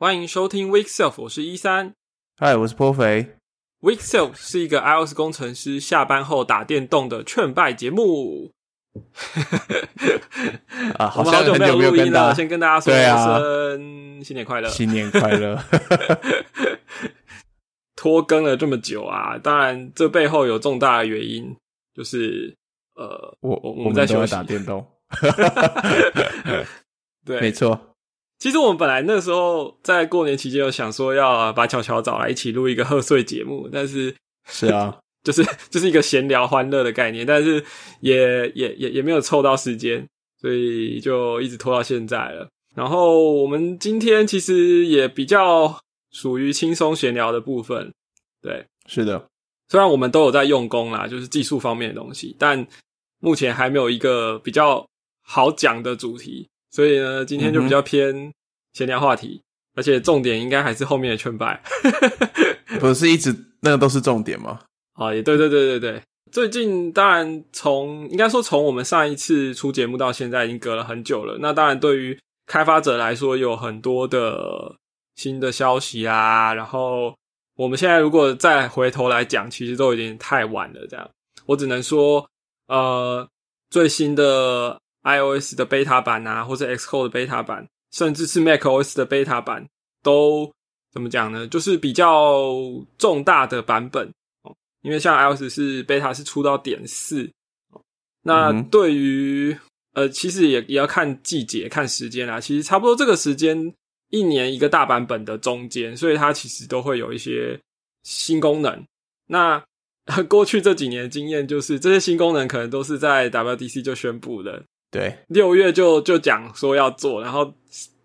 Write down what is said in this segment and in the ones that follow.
欢迎收听 Week Self，我是一三。嗨，我是颇肥。Week Self 是一个 iOS 工程师下班后打电动的劝败节目。啊，好像好久没有录音了，先跟大家说声新年快乐，新年快乐。拖更了这么久啊，当然这背后有重大的原因，就是呃，我我们在休息打电动。对，没错。其实我们本来那时候在过年期间有想说要把巧巧找来一起录一个贺岁节目，但是是啊，就是就是一个闲聊欢乐的概念，但是也也也也没有凑到时间，所以就一直拖到现在了。然后我们今天其实也比较属于轻松闲聊的部分，对，是的。虽然我们都有在用功啦，就是技术方面的东西，但目前还没有一个比较好讲的主题。所以呢，今天就比较偏闲聊话题，而且重点应该还是后面的劝败。不是一直那个都是重点吗？啊，也对对对对对。最近当然从应该说从我们上一次出节目到现在已经隔了很久了。那当然对于开发者来说有很多的新的消息啊。然后我们现在如果再回头来讲，其实都已经太晚了。这样，我只能说，呃，最新的。iOS 的 beta 版啊，或者 Xcode 的 beta 版，甚至是 macOS 的 beta 版，都怎么讲呢？就是比较重大的版本哦。因为像 iOS 是 beta 是出到点四，那对于呃，其实也也要看季节、看时间啦。其实差不多这个时间，一年一个大版本的中间，所以它其实都会有一些新功能。那 过去这几年经验就是，这些新功能可能都是在 WDC 就宣布的。对，六月就就讲说要做，然后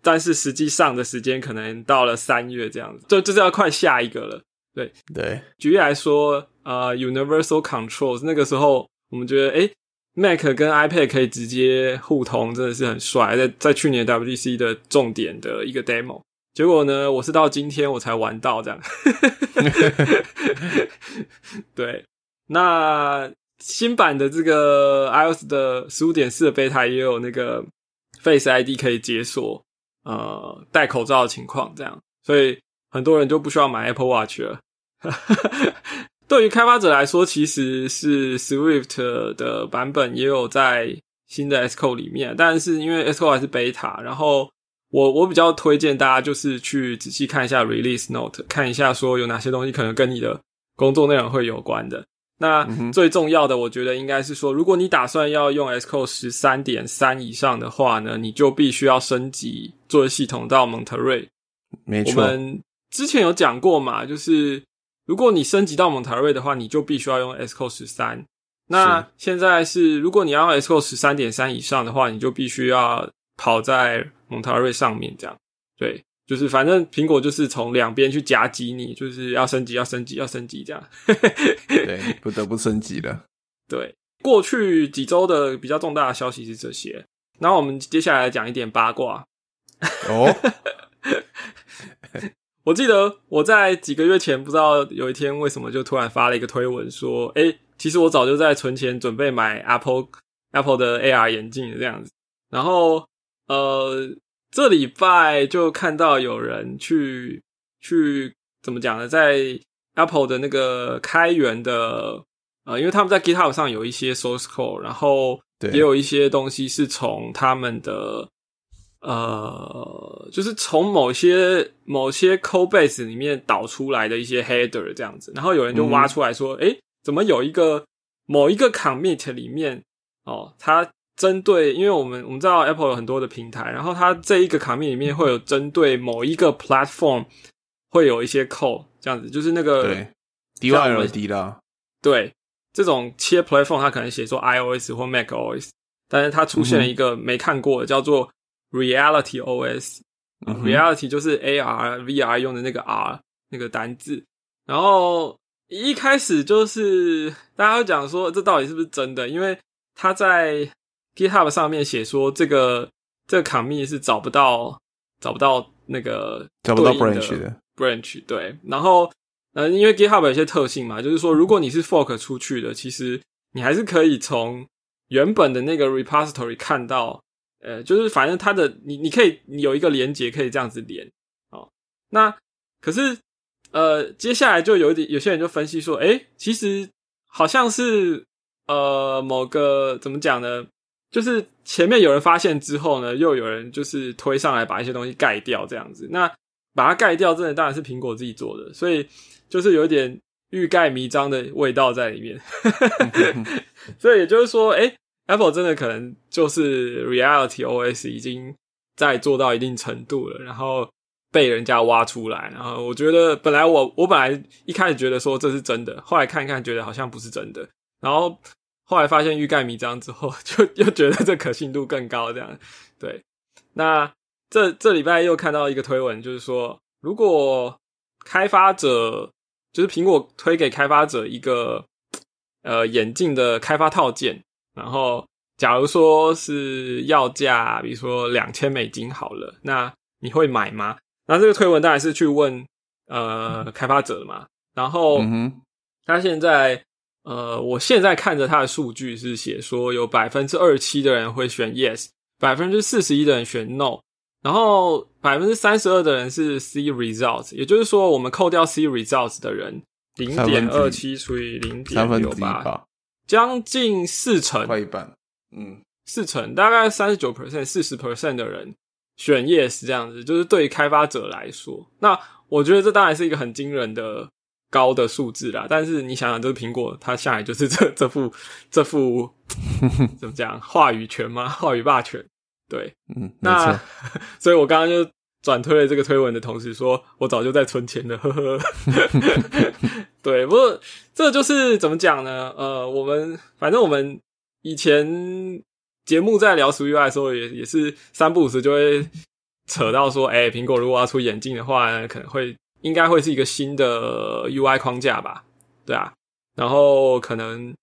但是实际上的时间可能到了三月这样子，就就是要快下一个了。对对，举例来说，呃，Universal Controls 那个时候我们觉得，哎，Mac 跟 iPad 可以直接互通，真的是很帅。在在去年 WDC 的重点的一个 demo，结果呢，我是到今天我才玩到这样。对，那。新版的这个 iOS 的十五点四的 beta 也有那个 Face ID 可以解锁，呃，戴口罩的情况这样，所以很多人就不需要买 Apple Watch 了。对于开发者来说，其实是 Swift 的版本也有在新的 Xcode 里面，但是因为 Xcode 还是 beta，然后我我比较推荐大家就是去仔细看一下 Release Note，看一下说有哪些东西可能跟你的工作内容会有关的。那最重要的，我觉得应该是说，如果你打算要用 Xcode 十三点三以上的话呢，你就必须要升级作业系统到蒙特瑞。没错，我们之前有讲过嘛，就是如果你升级到蒙特瑞的话，你就必须要用 Xcode 十三。那现在是，如果你要用 Xcode 十三点三以上的话，你就必须要跑在蒙特瑞上面，这样对。就是反正苹果就是从两边去夹击你，就是要升级，要升级，要升级这样。对，不得不升级了。对，过去几周的比较重大的消息是这些。然后我们接下来讲一点八卦。哦，我记得我在几个月前，不知道有一天为什么就突然发了一个推文说：“哎，其实我早就在存钱准备买 Apple Apple 的 AR 眼镜这样子。”然后呃。这礼拜就看到有人去去怎么讲呢？在 Apple 的那个开源的呃，因为他们在 GitHub 上有一些 source code，然后也有一些东西是从他们的呃，就是从某些某些 code base 里面导出来的一些 header 这样子，然后有人就挖出来说：“哎，怎么有一个某一个 commit 里面哦，它。”针对，因为我们我们知道 Apple 有很多的平台，然后它这一个卡面里面会有针对某一个 platform 会有一些 code 这样子，就是那个对 DYLD 啦，对这种切 platform 它可能写作 iOS 或 macOS，但是它出现了一个没看过的叫做 Reality OS，Reality 就是 AR VR 用的那个 R 那个单字，然后一开始就是大家讲说这到底是不是真的，因为它在 GitHub 上面写说，这个这个 commit 是找不到找不到那个找不到 branch 的 branch 对，然后呃，因为 GitHub 有些特性嘛，就是说如果你是 fork 出去的，其实你还是可以从原本的那个 repository 看到，呃，就是反正它的你你可以有一个连接可以这样子连哦，那可是呃，接下来就有点有些人就分析说，诶，其实好像是呃某个怎么讲呢？就是前面有人发现之后呢，又有人就是推上来把一些东西盖掉，这样子。那把它盖掉，真的当然是苹果自己做的，所以就是有一点欲盖弥彰的味道在里面。所以也就是说，诶 Apple 真的可能就是 Reality OS 已经在做到一定程度了，然后。被人家挖出来，然后我觉得本来我我本来一开始觉得说这是真的，后来看一看觉得好像不是真的，然后后来发现欲盖弥彰之后，就又觉得这可信度更高。这样对，那这这礼拜又看到一个推文，就是说如果开发者就是苹果推给开发者一个呃眼镜的开发套件，然后假如说是要价，比如说两千美金好了，那你会买吗？那这个推文当然是去问呃开发者的嘛，然后他现在呃，我现在看着他的数据是写说有百分之二十七的人会选 yes，百分之四十一的人选 no，然后百分之三十二的人是 C results，也就是说我们扣掉 C results 的人零点二七除以零点六八，将近四成，快一半，嗯，四成大概三十九 percent，四十 percent 的人。选 yes 这样子，就是对于开发者来说，那我觉得这当然是一个很惊人的高的数字啦。但是你想想，这是苹果，它下来就是这 这副这副 怎么讲话语权吗？话语霸权？对，嗯，那所以我刚刚就转推了这个推文的同时，说我早就在存钱了，呵呵。对，不过这就是怎么讲呢？呃，我们反正我们以前。节目在聊 UI 的时候，也也是三不五时就会扯到说，哎，苹果如果要出眼镜的话，可能会应该会是一个新的 UI 框架吧，对啊，然后可能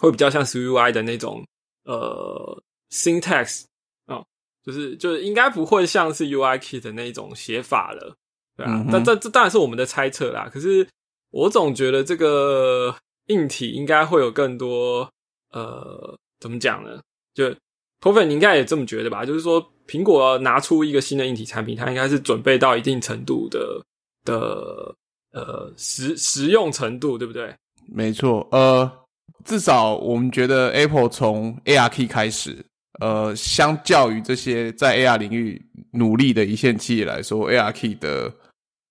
会比较像 UI 的那种呃 syntax 啊，就是就是应该不会像是 UIKit 的那种写法了，对啊，但这这当然是我们的猜测啦。可是我总觉得这个硬体应该会有更多呃，怎么讲呢？就脱粉，你应该也这么觉得吧？就是说，苹果拿出一个新的硬体产品，它应该是准备到一定程度的的呃实实用程度，对不对？没错，呃，至少我们觉得 Apple 从 ARK 开始，呃，相较于这些在 AR 领域努力的一线企业来说，ARK 的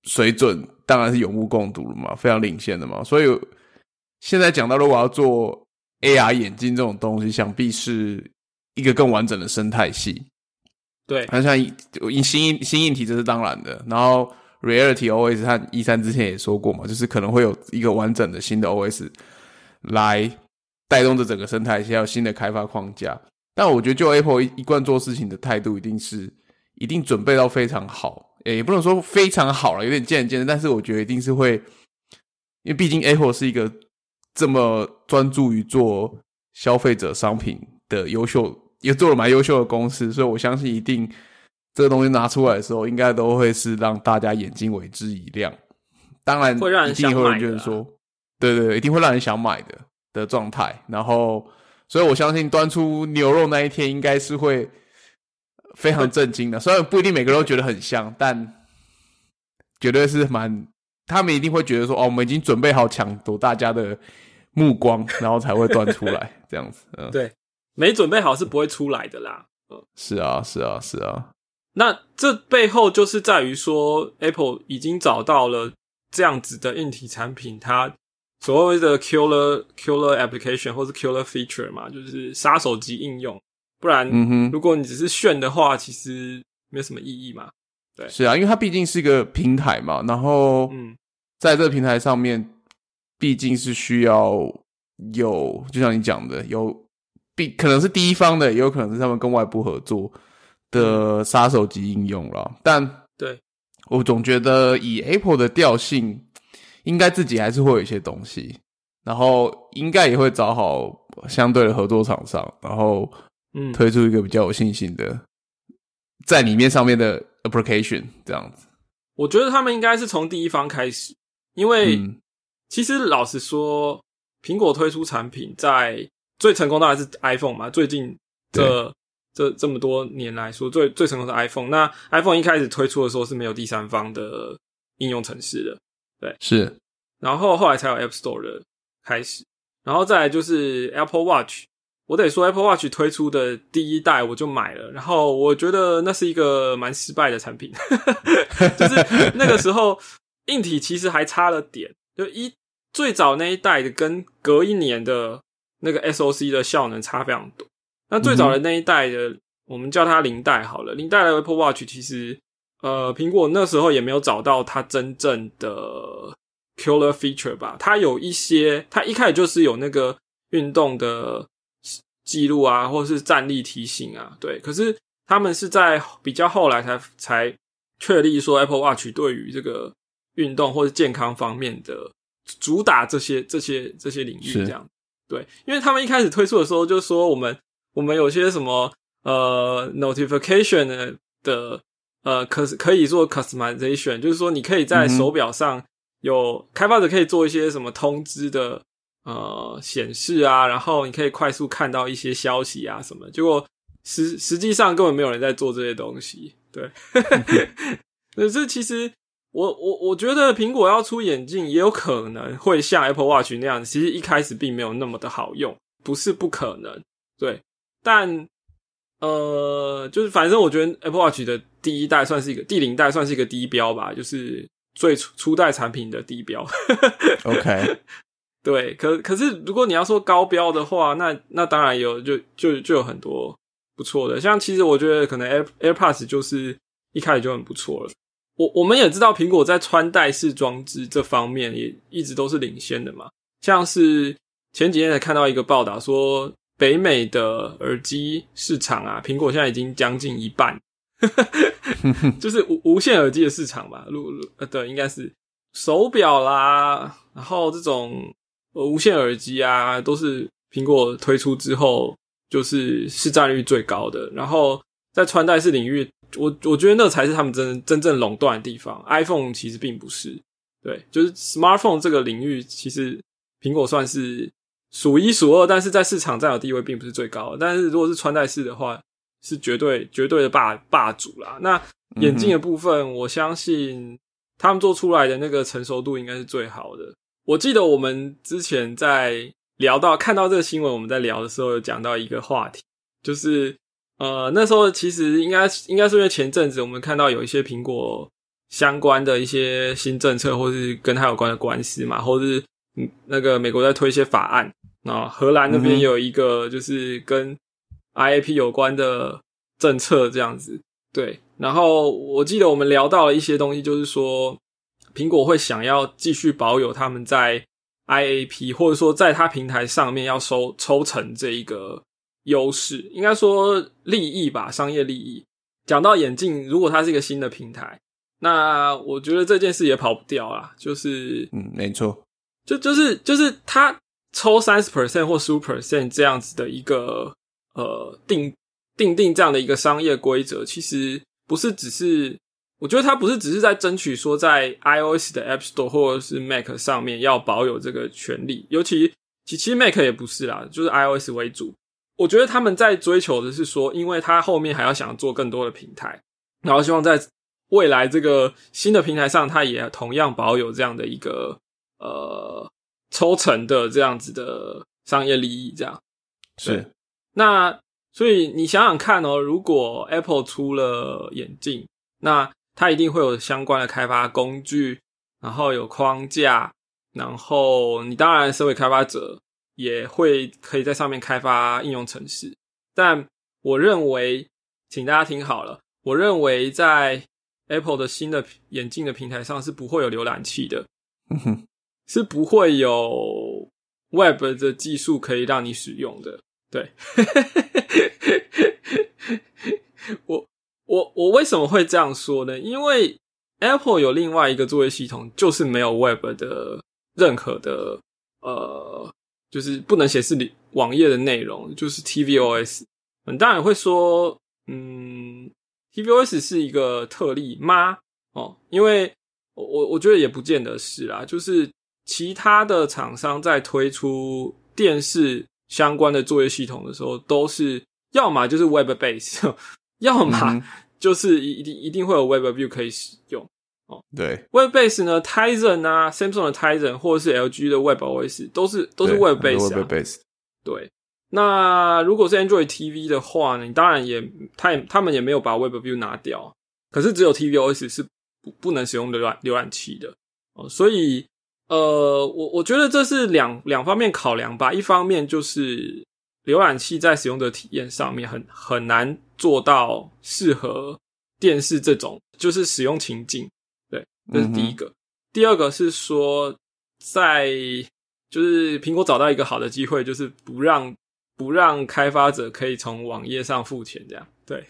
水准当然是有目共睹了嘛，非常领先的嘛。所以现在讲到，如果要做 AR 眼镜这种东西，想必是。一个更完整的生态系，对，那像新硬新硬体这是当然的。然后 Reality OS，他一三之前也说过嘛，就是可能会有一个完整的新的 OS 来带动这整个生态系，还有新的开发框架。但我觉得，就 Apple 一贯做事情的态度，一定是一定准备到非常好，也不能说非常好了，有点见仁见智。但是我觉得一定是会，因为毕竟 Apple 是一个这么专注于做消费者商品的优秀。也做了蛮优秀的公司，所以我相信一定这个东西拿出来的时候，应该都会是让大家眼睛为之一亮。当然，会让人想买就是说，对对对，一定会让人想买的的状态。然后，所以我相信端出牛肉那一天，应该是会非常震惊的。虽然不一定每个人都觉得很香，但绝对是蛮，他们一定会觉得说，哦，我们已经准备好抢夺大家的目光，然后才会端出来这样子。嗯，对。没准备好是不会出来的啦。嗯，是啊，是啊，是啊。那这背后就是在于说，Apple 已经找到了这样子的硬体产品，它所谓的 killer killer application 或是 killer feature 嘛，就是杀手级应用。不然，嗯如果你只是炫的话，其实没有什么意义嘛。对，是啊，因为它毕竟是一个平台嘛。然后，嗯，在这个平台上面，毕竟是需要有，就像你讲的，有。必可能是第一方的，也有可能是他们跟外部合作的杀手级应用了。但对我总觉得以 Apple 的调性，应该自己还是会有一些东西，然后应该也会找好相对的合作厂商，然后嗯推出一个比较有信心的在里面上面的 application 这样子。我觉得他们应该是从第一方开始，因为其实老实说，苹果推出产品在。最成功当然是 iPhone 嘛，最近这这这么多年来说，最最成功的 iPhone。那 iPhone 一开始推出的时候是没有第三方的应用程式的，对，是。然后后来才有 App Store 的开始，然后再来就是 Apple Watch。我得说，Apple Watch 推出的第一代我就买了，然后我觉得那是一个蛮失败的产品，就是那个时候硬体其实还差了点，就一最早那一代的跟隔一年的那个 SOC 的效能差非常多。那最早的那一代的，我们叫它零代好了，零代的 Apple Watch 其实呃，苹果那时候也没有找到它真正的 killer feature 吧？它有一些，它一开始就是有那个运动的。记录啊，或者是站立提醒啊，对。可是他们是在比较后来才才确立说，Apple Watch 对于这个运动或者健康方面的主打这些这些这些领域，这样对。因为他们一开始推出的时候，就说我们我们有些什么呃 notification 的呃可可以做 customization，就是说你可以在手表上有开发者可以做一些什么通知的。呃，显示啊，然后你可以快速看到一些消息啊什么。结果实实际上根本没有人在做这些东西。对，可是其实我我我觉得苹果要出眼镜，也有可能会像 Apple Watch 那样，其实一开始并没有那么的好用，不是不可能。对，但呃，就是反正我觉得 Apple Watch 的第一代算是一个第零代算是一个低标吧，就是最初初代产品的低标。OK。对，可可是如果你要说高标的话，那那当然有，就就就有很多不错的。像其实我觉得可能 Air AirPods 就是一开始就很不错了。我我们也知道苹果在穿戴式装置这方面也一直都是领先的嘛。像是前几天才看到一个报道说，北美的耳机市场啊，苹果现在已经将近一半，就是无无线耳机的市场吧。如呃对，应该是手表啦，然后这种。呃，无线耳机啊，都是苹果推出之后，就是市占率最高的。然后在穿戴式领域，我我觉得那才是他们真真正垄断的地方。iPhone 其实并不是，对，就是 smartphone 这个领域，其实苹果算是数一数二，但是在市场占有地位并不是最高。但是如果是穿戴式的话，是绝对绝对的霸霸主啦。那眼镜的部分，我相信他们做出来的那个成熟度应该是最好的。我记得我们之前在聊到看到这个新闻，我们在聊的时候有讲到一个话题，就是呃那时候其实应该应该是因为前阵子我们看到有一些苹果相关的一些新政策，或是跟它有关的官司嘛，或是嗯那个美国在推一些法案啊，荷兰那边有一个就是跟 IAP 有关的政策这样子，对，然后我记得我们聊到了一些东西，就是说。苹果会想要继续保有他们在 IAP 或者说在它平台上面要收抽成这一个优势，应该说利益吧，商业利益。讲到眼镜，如果它是一个新的平台，那我觉得这件事也跑不掉啦。就是嗯，没错，就就是就是他抽三十 percent 或十五 percent 这样子的一个呃定定定这样的一个商业规则，其实不是只是。我觉得他不是只是在争取说，在 iOS 的 App Store 或者是 Mac 上面要保有这个权利，尤其其其实 Mac 也不是啦，就是 iOS 为主。我觉得他们在追求的是说，因为他后面还要想做更多的平台，然后希望在未来这个新的平台上，它也同样保有这样的一个呃抽成的这样子的商业利益。这样是那所以你想想看哦，如果 Apple 出了眼镜，那它一定会有相关的开发工具，然后有框架，然后你当然身为开发者也会可以在上面开发应用程式。但我认为，请大家听好了，我认为在 Apple 的新的眼镜的平台上是不会有浏览器的，是不会有 Web 的技术可以让你使用的。对，我。我我为什么会这样说呢？因为 Apple 有另外一个作业系统，就是没有 Web 的任何的呃，就是不能显示你网页的内容，就是 tvOS。你当然会说，嗯，tvOS 是一个特例吗？哦，因为我我我觉得也不见得是啦，就是其他的厂商在推出电视相关的作业系统的时候，都是要么就是 Web base。要么就是一一定一定会有 Web View 可以使用。哦对，Web Base 呢，Tizen 啊，Samsung 的 Tizen 或者是 LG 的 Web OS 都是都是 Web Base 啊。Web。Base，对，那如果是 Android TV 的话呢，你当然也，他也他们也没有把 Web View 拿掉，可是只有 tvOS 是不不能使用浏览浏览器的。哦，所以呃，我我觉得这是两两方面考量吧，一方面就是浏览器在使用的体验上面很很难做到适合电视这种就是使用情境，对，这是第一个。第二个是说，在就是苹果找到一个好的机会，就是不让不让开发者可以从网页上付钱，这样对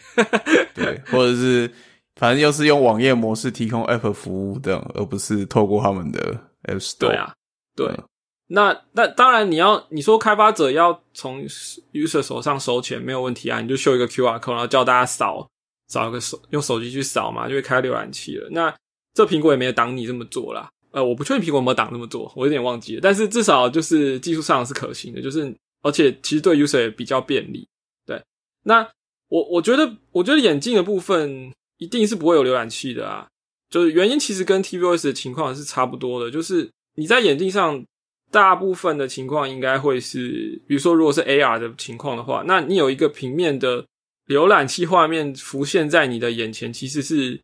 对，或者是反正又是用网页模式提供 App 服务这样，而不是透过他们的 App Store。对啊，对。嗯那那当然，你要你说开发者要从 user 手上收钱没有问题啊，你就秀一个 QR code，然后叫大家扫扫一个手用手机去扫嘛，就会开浏览器了。那这苹果也没有挡你这么做啦。呃，我不确定苹果有没有挡这么做，我有点忘记了。但是至少就是技术上是可行的，就是而且其实对 user 也比较便利。对，那我我觉得我觉得眼镜的部分一定是不会有浏览器的啊。就是原因其实跟 tvOS 的情况是差不多的，就是你在眼镜上大部分的情况应该会是，比如说如果是 AR 的情况的话，那你有一个平面的浏览器画面浮现在你的眼前，其实是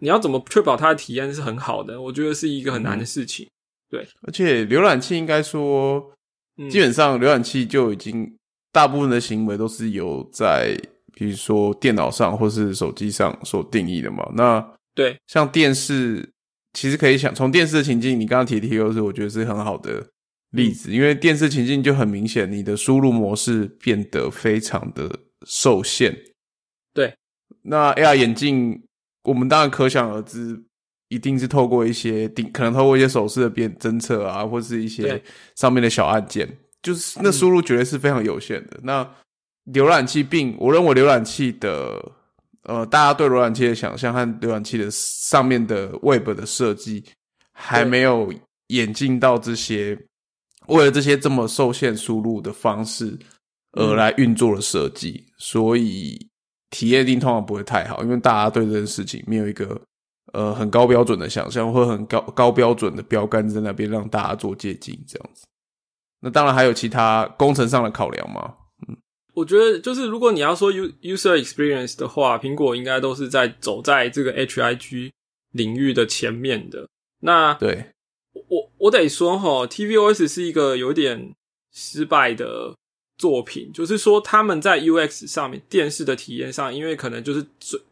你要怎么确保它的体验是很好的？我觉得是一个很难的事情。对而且浏览器应该说，嗯，基本上浏览器就已经大部分的行为都是有在比如说电脑上或是手机上所定义的嘛。那对。像电视，其实可以想从电视的情境，你刚刚提的 T O 是我觉得是很好的例子，因为电视情境就很明显，你的输入模式变得非常的受限。对，那 AR 眼镜，我们当然可想而知，一定是透过一些定，可能透过一些手势的变侦测啊，或是一些上面的小按键，就是那输入绝对是非常有限的。那浏览器并，我认为浏览器的呃，大家对浏览器的想象和浏览器的上面的 Web 的设计还没有演进到这些为了这些这么受限输入的方式而来运作的设计，所以体验一定通常不会太好，因为大家对这件事情没有一个呃很高标准的想象，或很高高标准的标杆在那边让大家做借鉴这样子。那当然还有其他工程上的考量嘛，我觉得就是如果你要说 u user experience 的话，苹果应该都是在走在这个 HIG 领域的前面的。那对，我我得说哈，tvOS 是一个有点失败的作品，就是说他们在 UX 上面电视的体验上，因为可能就是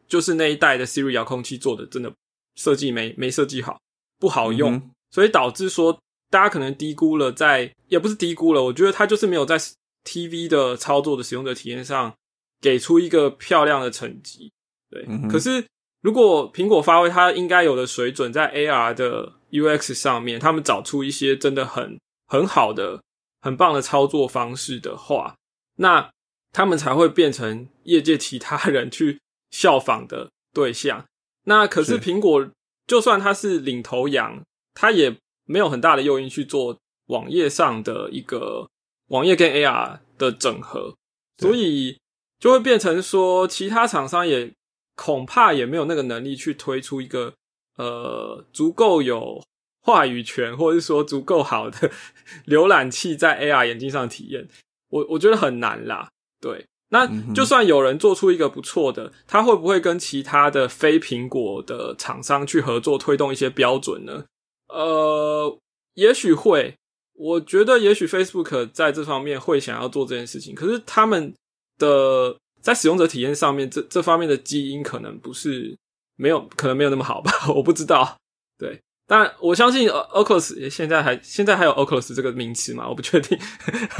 就是那一代的 Siri 遥控器做的真的设计没没设计好，不好用，嗯所以导致说大家可能低估了在，也不是低估了，我觉得它就是没有在 TV 的操作的使用者体验上给出一个漂亮的成绩。对，嗯可是如果苹果发挥它应该有的水准，在 AR 的 UX 上面，他们找出一些真的很很好的、很棒的操作方式的话，那他们才会变成业界其他人去效仿的对象。那可是是苹果，就算它是领头羊，它也没有很大的诱因去做网页上的一个网页跟 AR 的整合，所以就会变成说，其他厂商也恐怕也没有那个能力去推出一个呃足够有话语权，或者是说足够好的 浏览器在 AR 眼镜上的体验。我我觉得很难啦，对。那就算有人做出一个不错的，他会不会跟其他的非苹果的厂商去合作，推动一些标准呢？呃，也许会。我觉得也许 Facebook 在这方面会想要做这件事情，可是他们的在使用者体验上面这这方面的基因可能不是没有，可能没有那么好吧，我不知道。对，当然我相信 Oculus 现在还现在还有 Oculus 这个名词嘛，我不确定。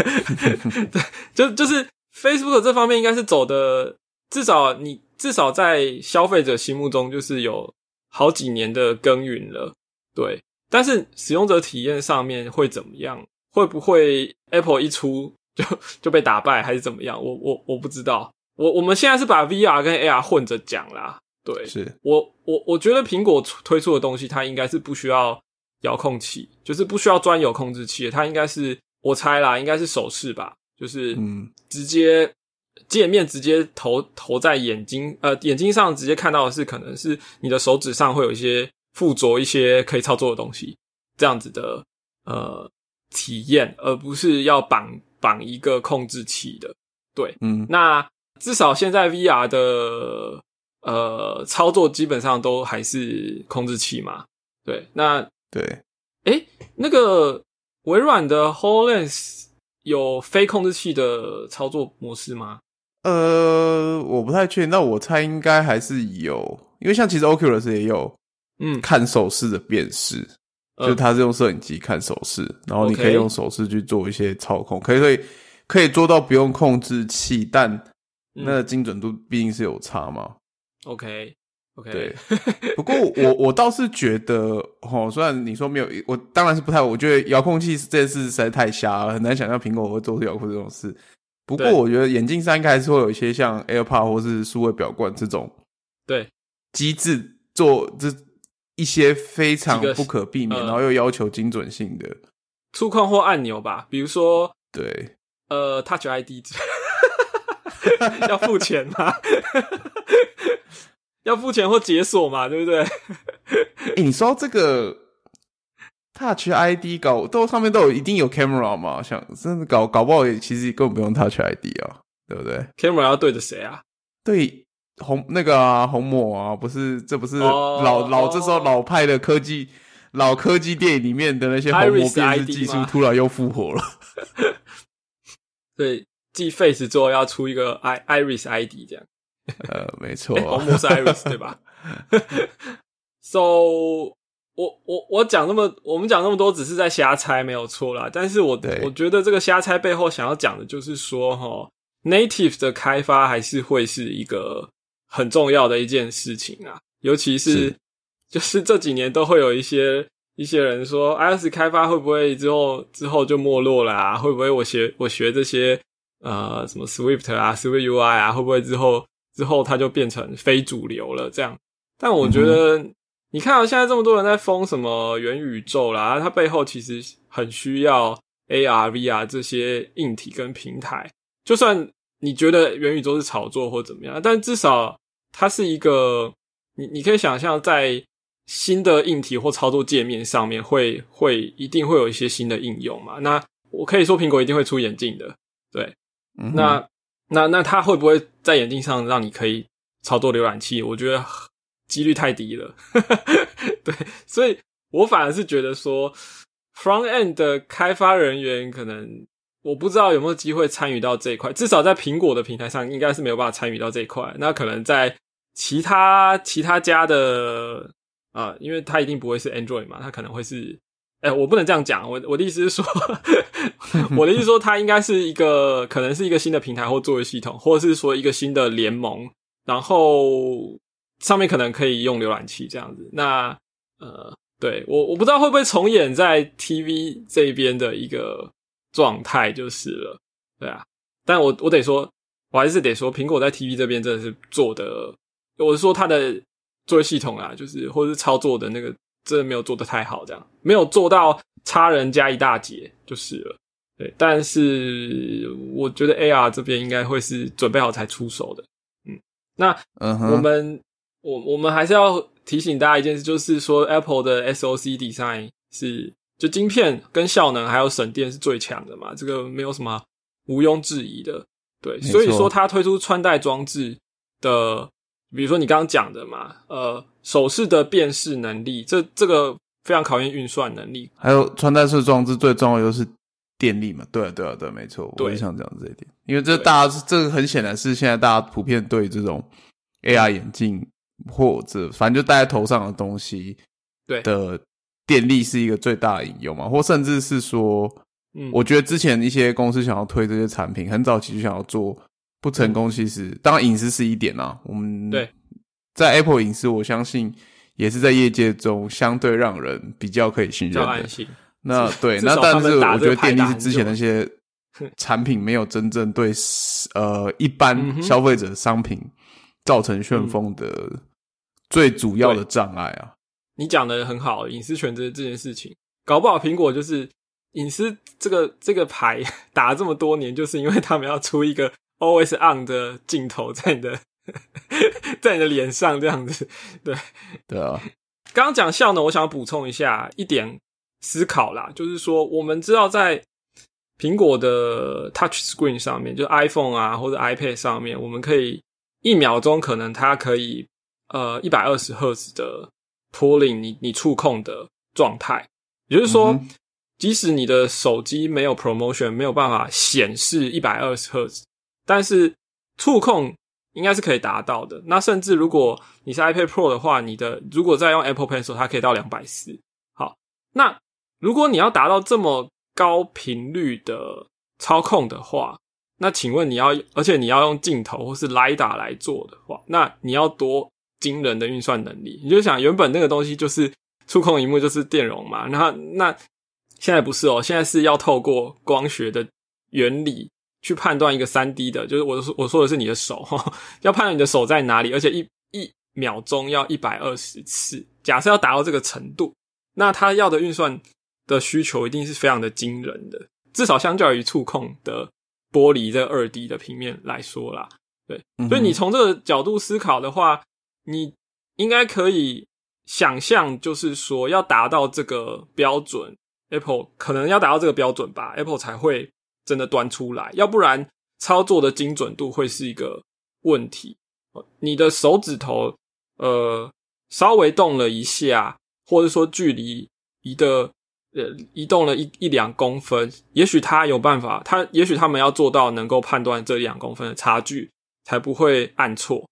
对，就就是 Facebook 这方面应该是走的，至少你至少在消费者心目中就是有好几年的耕耘了。对，但是使用者体验上面会怎么样？会不会 Apple 一出 就就被打败，还是怎么样？我我我不知道。我我们现在是把 VR 跟 AR 混着讲啦。对，是我我我觉得苹果推出的东西，它应该是不需要遥控器，就是不需要专有控制器，它应该是我猜啦，应该是手势吧，就是嗯直接界面直接投投在眼睛呃眼睛上，直接看到的是可能是你的手指上会有一些附着一些可以操作的东西，这样子的呃体验，而不是要绑绑一个控制器的。对，嗯，那至少现在 VR 的呃操作基本上都还是控制器嘛。对，那对，诶，那个微软的 Hololens 有非控制器的操作模式吗？呃，我不太确定，那我猜应该还是有，因为像其实 Oculus 也有嗯，看手势的辨识，呃就是它是用摄影机看手势，然后你可以用手势去做一些操控，可以可以可以做到不用控制器，但嗯。那个精准度毕竟是有差嘛。OK OK，对，不过我我倒是觉得，哦，虽然你说没有，我当然是不太，我觉得遥控器这件事实在太瞎了，很难想象苹果会做出遥控这种事。不过我觉得眼镜上应该还是会有一些像 AirPod 或是数位表冠这种对。机制做这一些非常不可避免，呃然后又要求精准性的。触控或按钮吧，比如说对，呃 Touch ID，要付钱吗？要付钱或解锁嘛，对不对？哎、你说到这个 Touch ID 搞都上面都有一定有 camera 嘛？想真的搞搞不好也其实根本不用 Touch ID 啊，对不对？camera 要对着谁啊？对红那个啊红魔啊，不是这不是哦老、老哦这时候老派的科技老科技电影里面的那些红抹 Iris 辨识 ID 技术突然又复活了。对，继 Face 之后要出一个 i Iris ID 这样。呃，没 错欸，红魔是 Iris 对吧？So，我我我讲那么，我们讲那么多，只是在瞎猜，没有错啦。但是我对我觉得这个瞎猜背后想要讲的就是说，哈，native 的开发还是会是一个很重要的一件事情啊，尤其是是 就是这几年都会有一些一些人说，iOS 开发会不会之后之后就没落了啊？会不会我学我学这些呃什么 Swift 啊、Swift UI 啊，会不会之后之后它就变成非主流了？这样，但我觉得、你看到现在这么多人在封什么元宇宙啦，它背后其实很需要 AR、VR 这些硬体跟平台。就算你觉得元宇宙是炒作或怎么样，但至少它是一个你你可以想象在新的硬体或操作界面上面会会一定会有一些新的应用嘛。那我可以说苹果一定会出眼镜的，对，嗯那那那它会不会在眼镜上让你可以操作浏览器？我觉得几率太低了。对，所以我反而是觉得说，front end 的开发人员可能我不知道有没有机会参与到这一块，至少在苹果的平台上应该是没有办法参与到这一块。那可能在其他其他家的啊、因为它一定不会是 Android 嘛，它可能会是。哎、我不能这样讲。我我的意思是说，我的意思是说，它应该是一个，可能是一个新的平台或作业系统，或者是说一个新的联盟，然后上面可能可以用浏览器这样子。那呃，对我我不知道会不会重演在 TV 这边的一个状态就是了，对啊。但我我得说，我还是得说，苹果在 TV 这边真的是做的，我是说它的作业系统啊，就是或者是操作的那个，真的没有做的太好，这样没有做到差人家一大截就是了。对，但是我觉得 AR 这边应该会是准备好才出手的。嗯，那我们我我们还是要提醒大家一件事，就是说 Apple 的 SOC design 是就晶片跟效能还有省电是最强的嘛，这个没有什么毋庸置疑的。对，所以说它推出穿戴装置的，比如说你刚刚讲的嘛，呃，手势的辨识能力，这这个非常考验运算能力。还有穿戴式装置最重要的就是电力嘛，对啊对啊对啊，没错，我也想讲这一点，因为这大家是这个很显然是现在大家普遍对这种 AR 眼镜或者反正就戴在头上的东西，对的电力是一个最大的引用嘛，或甚至是说，嗯，我觉得之前一些公司想要推这些产品，很早期就想要做，不成功，其实当然隐私是一点啊，我们嗯对。在 Apple 隐私，我相信也是在业界中相对让人比较可以信任的。那 对，那但是我觉得电力是之前那些 产品没有真正对呃一般消费者商品造成旋风的最主要的障碍啊。你讲的很好，隐私权这这件事情，搞不好苹果就是隐私这个这个牌打了这么多年，就是因为他们要出一个 always on 的镜头在你的在你的脸上这样子，对，对啊，刚刚讲笑呢，我想补充一下一点思考啦，就是说我们知道在苹果的 Touch Screen 上面，就 iPhone 啊或者 iPad 上面，我们可以一秒钟可能它可以呃一百二十赫兹的 pulling 你你触控的状态，也就是说。即使你的手机没有 promotion，没有办法显示一百二十赫兹，但是触控应该是可以达到的。那甚至如果你是 iPad Pro 的话，你的如果再用 Apple Pencil，它可以到两百四。好，那如果你要达到这么高频率的操控的话，那请问你要，而且你要用镜头或是 LiDAR 来做的话，那你要多惊人的运算能力？你就想，原本那个东西就是触控荧幕就是电容嘛，那那。现在不是哦，现在是要透过光学的原理去判断一个三 D 的，就是我说我说的是你的手哈，要判断你的手在哪里，而且一一秒钟要一百二十次。假设要达到这个程度，那它要的运算的需求一定是非常的惊人的，至少相较于触控的玻璃这二 D 的平面来说啦。对，所以你从这个角度思考的话，你应该可以想象，就是说要达到这个标准。Apple 可能要达到这个标准吧，Apple 才会真的端出来，要不然操作的精准度会是一个问题。你的手指头呃稍微动了一下，或者说距离移的呃移动了一一两公分，也许他有办法，他也许他们要做到能够判断这两公分的差距，才不会按错。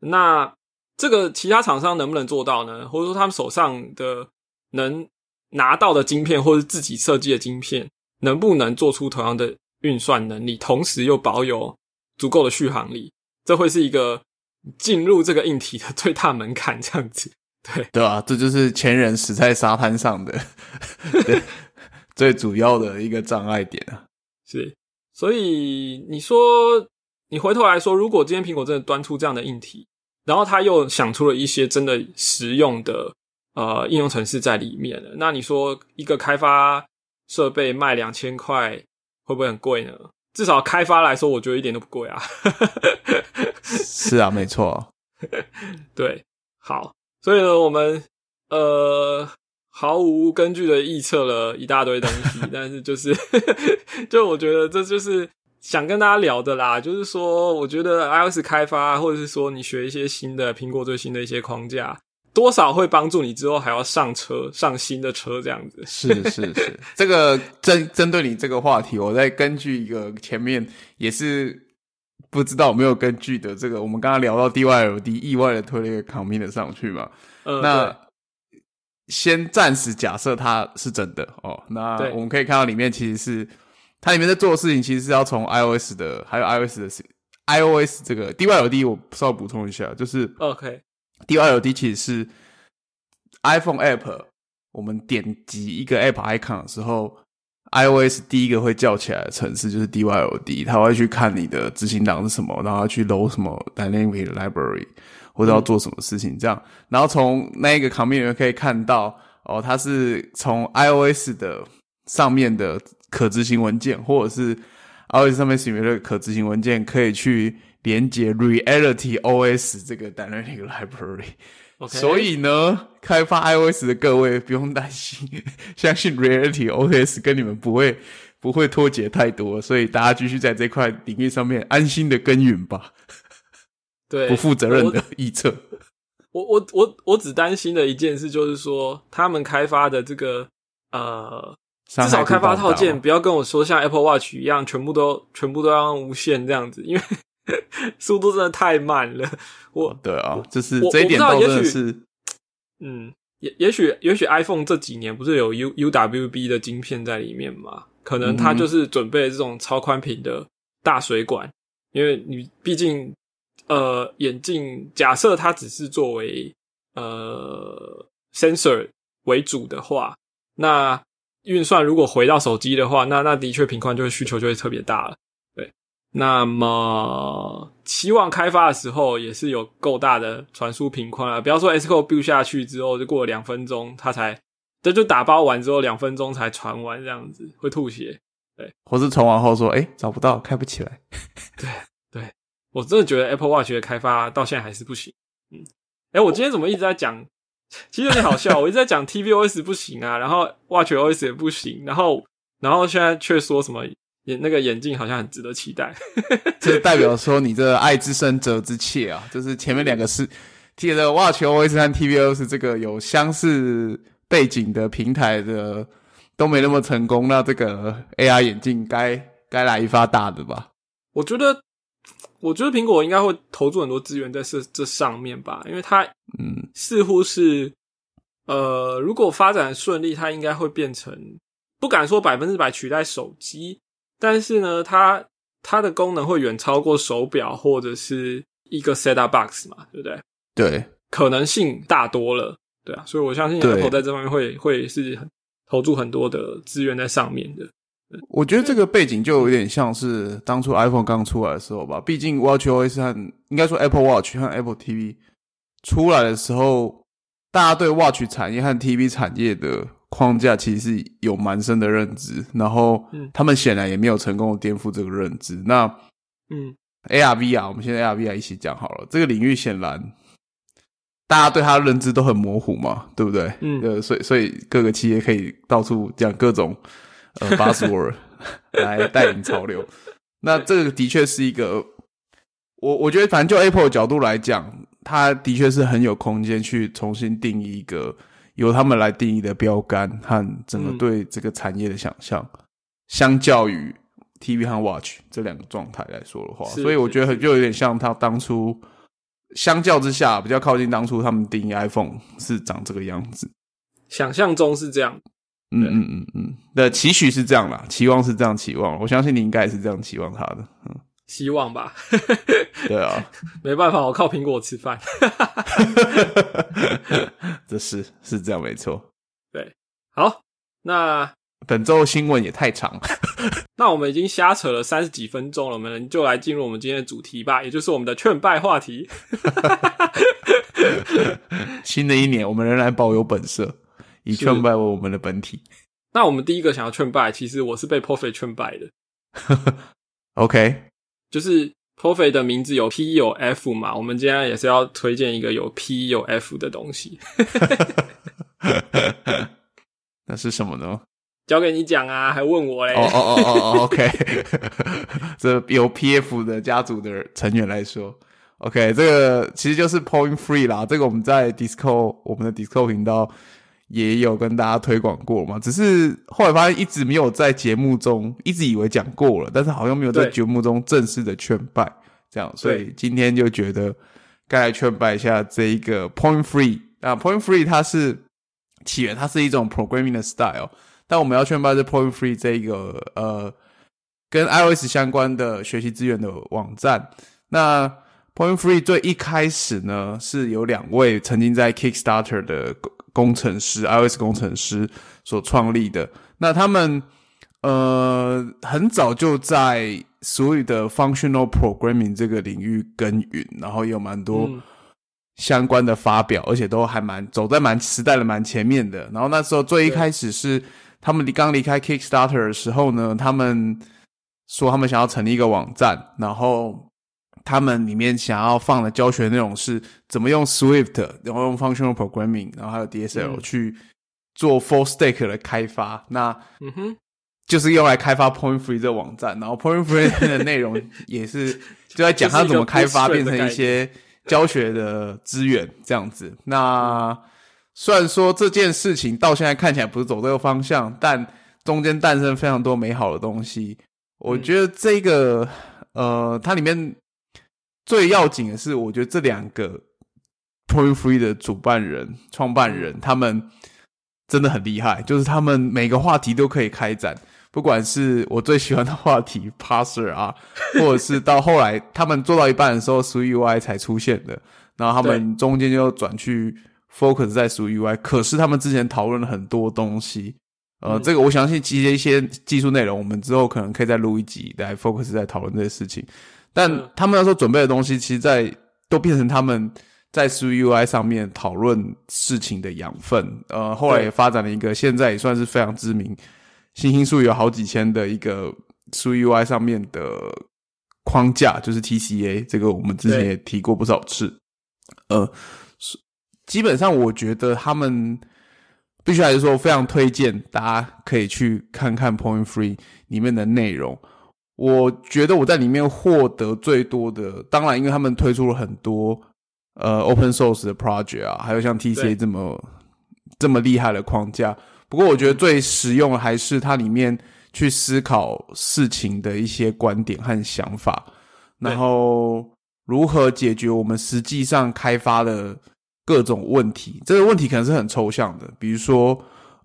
那这个其他厂商能不能做到呢？或者说他们手上的能？拿到的晶片或者自己设计的晶片，能不能做出同样的运算能力，同时又保有足够的续航力？这会是一个进入这个硬体的最大门槛，这样子，对对啊，这就是前人死在沙滩上的 最主要的一个障碍点啊。是，所以你说，你回头来说，如果今天苹果真的端出这样的硬体，然后他又想出了一些真的实用的。呃，应用程式在里面了。那你说一个开发设备卖两千块，会不会很贵呢？至少开发来说，我觉得一点都不贵啊。是啊，没错。对，好，所以呢，我们呃毫无根据的臆测了一大堆东西，但是就是，就我觉得这就是想跟大家聊的啦。就是说，我觉得 iOS 开发，或者是说你学一些新的苹果最新的一些框架。多少会帮助你之后还要上车上新的车这样子，是是是，这个针针对你这个话题，我再根据一个前面也是不知道有没有根据的这个，我们刚刚聊到 DYLD 意外的推了一个 commit 上去嘛，那先暂时假设它是真的哦，那我们可以看到里面其实是它里面在做的事情，其实是要从 iOS 的还有 iOS 的 iOS 这个 DYLD 我稍微补充一下，就是 OK。DYLD 其实是 iPhone App，我们点击一个 App icon 的时候，iOS 第一个会叫起来的程式就是 DYLD，它会去看你的执行档是什么，然后去 load 什么 Dynamic Library，或者要做什么事情这样。然后从那个 commit 里面可以看到，哦，它是从 iOS 的上面的可执行文件，或者是 iOS 上面写的可执行文件，可以去。连接 Reality OS 这个 Dynamic Library，所以呢，开发 iOS 的各位不用担心，相信 Reality OS 跟你们不会不会脱节太多，所以大家继续在这块领域上面安心的耕耘吧。对，不负责任的预测。我我我我只担心的一件事就是说，他们开发的这个呃，至少开发套件不要跟我说像 Apple Watch 一样，全部都全部都要用无线这样子，因为。速度真的太慢了，我对啊，就是这一点倒真的是，嗯，也也许也许 iPhone 这几年不是有 U UWB 的晶片在里面嘛？可能它就是准备这种超宽屏的大水管，因为你毕竟呃眼镜，假设它只是作为呃 sensor 为主的话，那运算如果回到手机的话，那那的确频宽就会需求就会特别大了。对那么，期望开发的时候也是有够大的传输频宽啊！不要说 S Q build 下去之后就过了两分钟，它才这就打包完之后两分钟才传完，这样子会吐血。对，或是传完后说，哎，找不到，开不起来。对对，我真的觉得 Apple Watch 的开发到现在还是不行。嗯，哎，我今天怎么一直在讲 其实有点好笑，我一直在讲 tvOS 不行啊，然后 watchOS 也不行，然后然后现在却说什么眼那个眼镜好像很值得期待，这代表说你这爱之深责之切啊，就是前面两个是贴着 watchOS 和 tvOS 这个有相似背景的平台的都没那么成功，那这个 AR 眼镜该该来一发大的吧？我觉得。我觉得苹果应该会投注很多资源在这这上面吧，因为它嗯似乎是呃，如果发展顺利，它应该会变成不敢说百分之百取代手机，但是呢，它它的功能会远超过手表或者是一个 set up box 嘛，对不对？对，可能性大多了，对啊，所以我相信 Apple 在这方面会会是投注很多的资源在上面的。我觉得这个背景就有点像是当初 iPhone 刚出来的时候吧。毕竟 WatchOS 和应该说 Apple Watch 和 Apple TV 出来的时候，大家对 Watch 产业和 TV 产业的框架其实是有蛮深的认知。然后，他们显然也没有成功的颠覆这个认知。那，嗯，ARV 啊我们现在 ARVR 一起讲好了。这个领域显然大家对它的认知都很模糊嘛，对不对？嗯，呃，所以所以各个企业可以到处讲各种。呃，巴斯沃来带领潮流，那这个的确是一个，我我觉得反正就 Apple 的角度来讲，它的确是很有空间去重新定义一个由他们来定义的标杆和整个对这个产业的想象。相较于 TV 和 Watch 这两个状态来说的话，所以我觉得就有点像他当初相较之下比较靠近当初他们定义 iPhone 是长这个样子，想象中是这样。嗯嗯嗯嗯，的期许是这样啦，期望是这样期望，我相信你应该也是这样期望他的，嗯，希望吧，对啊，没办法，我靠苹果吃饭，这是是这样没错，对，好，那本周新闻也太长。了，那我们已经瞎扯了三十几分钟了，我们就来进入我们今天的主题吧，也就是我们的劝败话题。新的一年，我们仍然保有本色。以劝败为我们的本体。那我们第一个想要劝败，其实我是被 p o f e 劝败的。OK，就是 p o f e 的名字有 P 有 F 嘛，我们今天也是要推荐一个有 P 有 F 的东西。那是什么呢？交给你讲啊，还问我嘞？哦哦哦哦，OK。这有 PF 的家族的成员来说，OK，这个其实就是 Point Free 啦。这个我们在 Discord 我们的 Discord 频道。也有跟大家推广过嘛，只是后来发现一直没有在节目中，一直以为讲过了，但是好像没有在节目中正式的劝拜，这样，所以今天就觉得该来劝败一下这一个 Point Free 啊，Point Free 它是起源，它是一种 programming 的 style，但我们要劝拜是 Point Free 这一个呃跟 iOS 相关的学习资源的网站。那 Point Free 最一开始呢，是有两位曾经在 Kickstarter 的。工程师，iOS 工程师所创立的。那他们呃很早就在所有的 functional programming 这个领域耕耘，然后有蛮多相关的发表，而且都还蛮走在蛮时代的蛮前面的。然后那时候最一开始是他们离刚离开 Kickstarter 的时候呢，他们说他们想要成立一个网站，然后。他们里面想要放的教学内容是怎么用 Swift，然后用 Functional Programming，然后还有 DSL 去做 Full Stack 的开发。那嗯哼，就是用来开发 Point Free 这网站，然后 Point Free 的内容 也是就在讲他怎么开发变成一些教学的资源这样子。那虽然说这件事情到现在看起来不是走这个方向，但中间诞生非常多美好的东西。我觉得这个呃，它里面。最要紧的是，我觉得这两个 Point Free 的主办人、创办人，他们真的很厉害。就是他们每个话题都可以开展，不管是我最喜欢的话题 passer 啊，或者是到后来他们做到一半的时候 s w UI 才出现的，然后他们中间就转去 Focus 在 s w UI。可是他们之前讨论了很多东西，呃，这个我相信其实一些技术内容，我们之后可能可以再录一集来 Focus 在讨论这些事情。但他们那时候准备的东西，其实，在都变成他们在 s u i 上面讨论事情的养分。呃，后来也发展了一个，现在也算是非常知名，星星数有好几千的一个 s u i 上面的框架，就是 TCA。这个我们之前也提过不少次。呃，基本上我觉得他们必须还是说非常推荐大家可以去看看 Point Free 里面的内容。我觉得我在里面获得最多的，当然因为他们推出了很多呃 Open Source 的 project 啊，还有像 TCA 这么这么厉害的框架。不过我觉得最实用的还是它里面去思考事情的一些观点和想法，然后如何解决我们实际上开发的各种问题。这个问题可能是很抽象的，比如说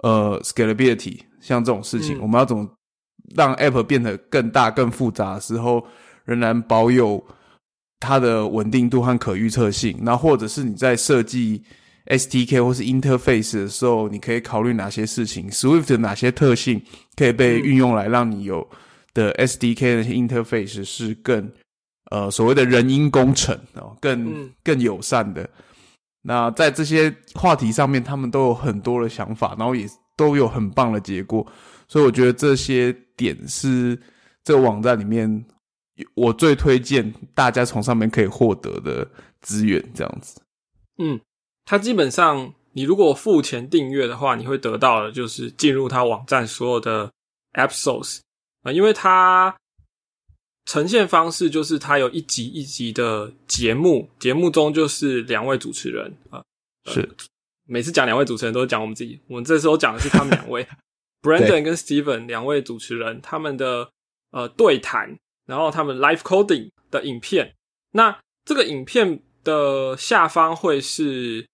呃 scalability，像这种事情，我们要怎么让 app 变得更大、更复杂的时候，仍然保有它的稳定度和可预测性？那或者是你在设计。SDK 或是 interface 的时候，你可以考虑哪些事情？Swift 的哪些特性可以被运用来让你有的 SDK 那些 interface 是更呃所谓的人因工程哦，更更友善的。那在这些话题上面，他们都有很多的想法，然后也都有很棒的结果。所以我觉得这些点是这个网站里面我最推荐大家从上面可以获得的资源，这样子。嗯。它基本上，你如果付钱订阅的话，你会得到的就是进入它网站所有的 App Source 啊，因为它呈现方式就是它有一集一集的节目，节目中就是两位主持人啊，是每次讲两位主持人都是讲我们自己，我们这时候讲的是他们两位 ，Brandon 跟 Steven 两位主持人他们的呃对谈，然后他们 Live Coding 的影片，那这个影片的下方会是。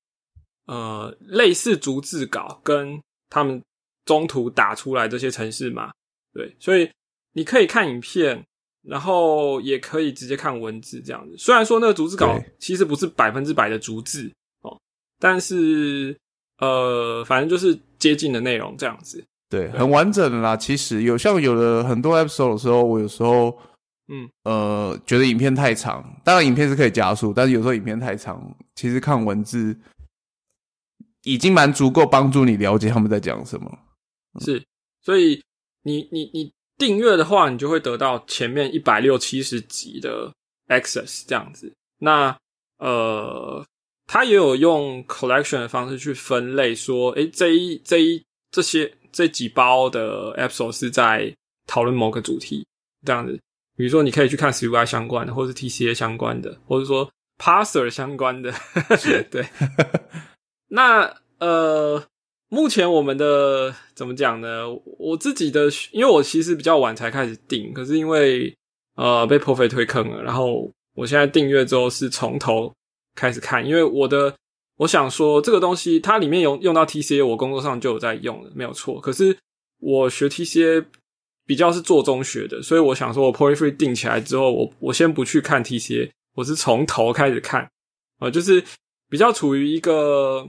呃，类似逐字稿跟他们中途打出来这些程式码，对，所以你可以看影片，然后也可以直接看文字这样子。虽然说那个逐字稿其实不是百分之百的逐字哦，但是呃，反正就是接近的内容这样子。对，很完整的啦。其实有像有的很多 episode 的时候，我有时候嗯呃觉得影片太长，当然影片是可以加速，但是有时候影片太长，其实看文字。已经蛮足够帮助你了解他们在讲什么，是，所以你你你订阅的话，你就会得到前面一百六七十集的 access 这样子。那呃，他也有用 collection 的方式去分类，说，诶，这一这一这些这几包的 episode 是在讨论某个主题这样子。比如说，你可以去看 UI 相关的，或是 TCA 相关的，或者说 parser 相关的，对。那呃，目前我们的怎么讲呢？我自己的，因为我其实比较晚才开始订，可是因为呃被破费推坑了，然后我现在订阅之后是从头开始看，因为我的我想说这个东西它里面有用到 TCA，我工作上就有在用的，没有错。可是我学 TCA 比较是做中学的，所以我想说我 Point Free 定起来之后，我我先不去看 TCA，我是从头开始看啊，就是比较处于一个。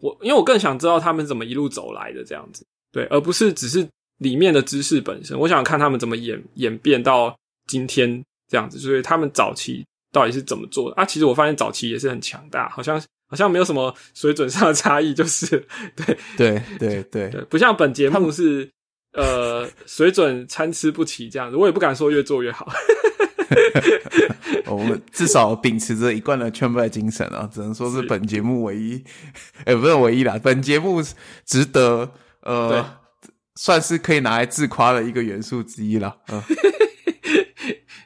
我因为我更想知道他们怎么一路走来的这样子，对，而不是只是里面的知识本身。我想看他们怎么演演变到今天这样子，所以他们早期到底是怎么做的啊？其实我发现早期也是很强大，好像好像没有什么水准上的差异，就是 对对对对对，不像本节目是呃水准参差不齐这样子，我也不敢说越做越好。我们至少秉持着一贯的劝败精神啊，只能说是本节目唯一，哎，不是唯一啦，本节目值得呃，算是可以拿来自夸的一个元素之一了。嗯，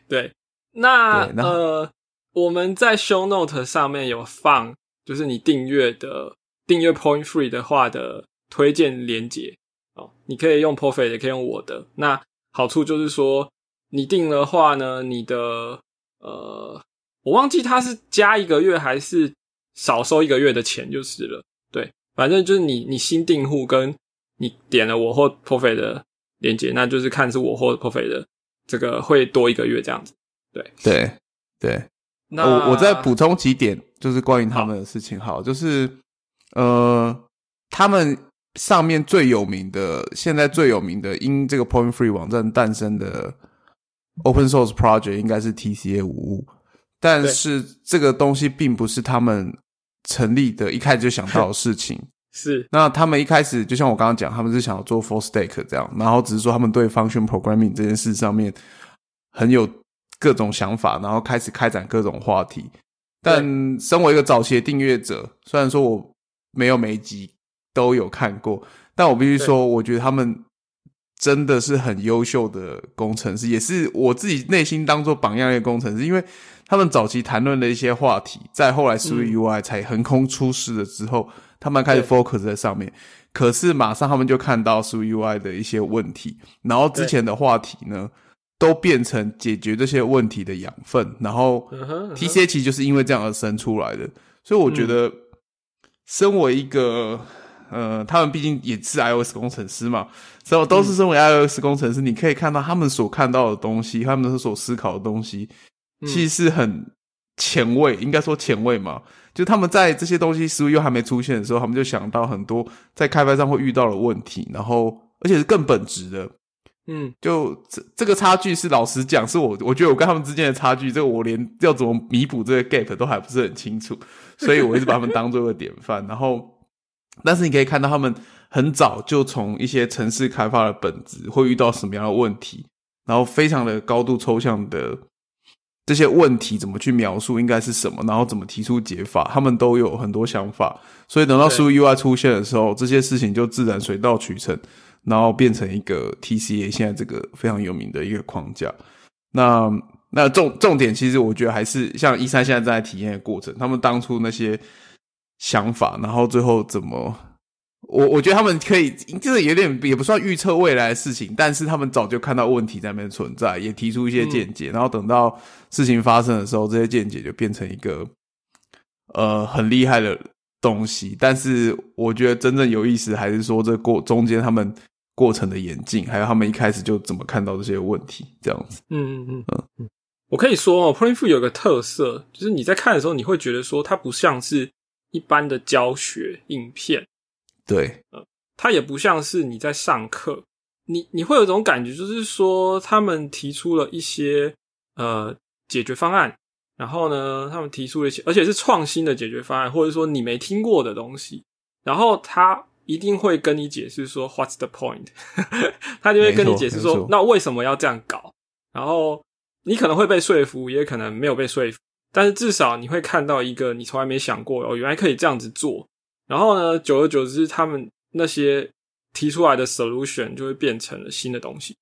对，那呃，我们在 Show Note 上面有放，就是你订阅的订阅 Point Free 的话的推荐连接哦，你可以用 Profit，也可以用我的。那好处就是说。你订的话呢？你的呃，我忘记他是加一个月还是少收一个月的钱就是了。对，反正就是你你新订户跟你点了我或 Profit 的链接，那就是看是我或 Profit 的这个会多一个月这样子。对对对。那我我再补充几点，就是关于他们的事情。好，就是呃，他们上面最有名的，现在最有名的，因这个 Point Free 网站诞生的。Open source project 应该是 TCA 五五，但是这个东西并不是他们成立的一开始就想到的事情。是，那他们一开始就像我刚刚讲，他们是想要做 full stack 这样，然后只是说他们对 function programming 这件事上面很有各种想法，然后开始开展各种话题。但身为一个早期的订阅者，虽然说我没有每一集都有看过，但我必须说，我觉得他们真的是很优秀的工程师，也是我自己内心当做榜样的工程师，因为他们早期谈论的一些话题，在后来 Swift UI 才横空出世了之后，他们开始 focus 在上面。可是马上他们就看到 Swift UI 的一些问题，然后之前的话题呢，都变成解决这些问题的养分。然后 TCA 其实就是因为这样而生出来的。所以我觉得，身为一个呃，他们毕竟也是 iOS 工程师嘛，所以都是身为 iOS 工程师，你可以看到他们所看到的东西，他们所思考的东西，其实是很前卫，应该说前卫嘛。就他们在这些东西似乎又还没出现的时候，他们就想到很多在开发上会遇到的问题，然后而且是更本质的，嗯，就这这个差距是老实讲，是我我觉得我跟他们之间的差距，这个我连要怎么弥补这个 gap 都还不是很清楚，所以我一直把他们当做一个典范。然后，但是你可以看到他们很早就从一些城市开发的本质会遇到什么样的问题，然后非常的高度抽象的。这些问题怎么去描述，应该是什么，然后怎么提出解法，他们都有很多想法。所以等到 Swift UI 出现的时候，这些事情就自然水到渠成，然后变成一个 TCA 现在这个非常有名的一个框架。那那重重点，其实我觉得还是像一三现在正在体验的过程，他们当初那些想法，然后最后怎么。我我觉得他们可以，就是有点也不算预测未来的事情，但是他们早就看到问题在那边存在，也提出一些见解，然后等到事情发生的时候，这些见解就变成一个呃很厉害的东西。但是我觉得真正有意思还是说这过中间他们过程的演进，还有他们一开始就怎么看到这些问题，这样子。嗯嗯嗯嗯嗯，我可以说哦 p r i n f 有个特色，就是你在看的时候，你会觉得说它不像是一般的教学影片。对，呃，它也不像是你在上课，你你会有一种感觉，就是说他们提出了一些呃解决方案，然后呢，他们提出了一些，而且是创新的解决方案，或者说你没听过的东西，然后他一定会跟你解释说 What's the point？他就会跟你解释说，那为什么要这样搞？然后你可能会被说服，也可能没有被说服，但是至少你会看到一个你从来没想过哦，原来可以这样子做。然后呢，久而久之，他们那些提出来的 solution 就会变成了新的东西。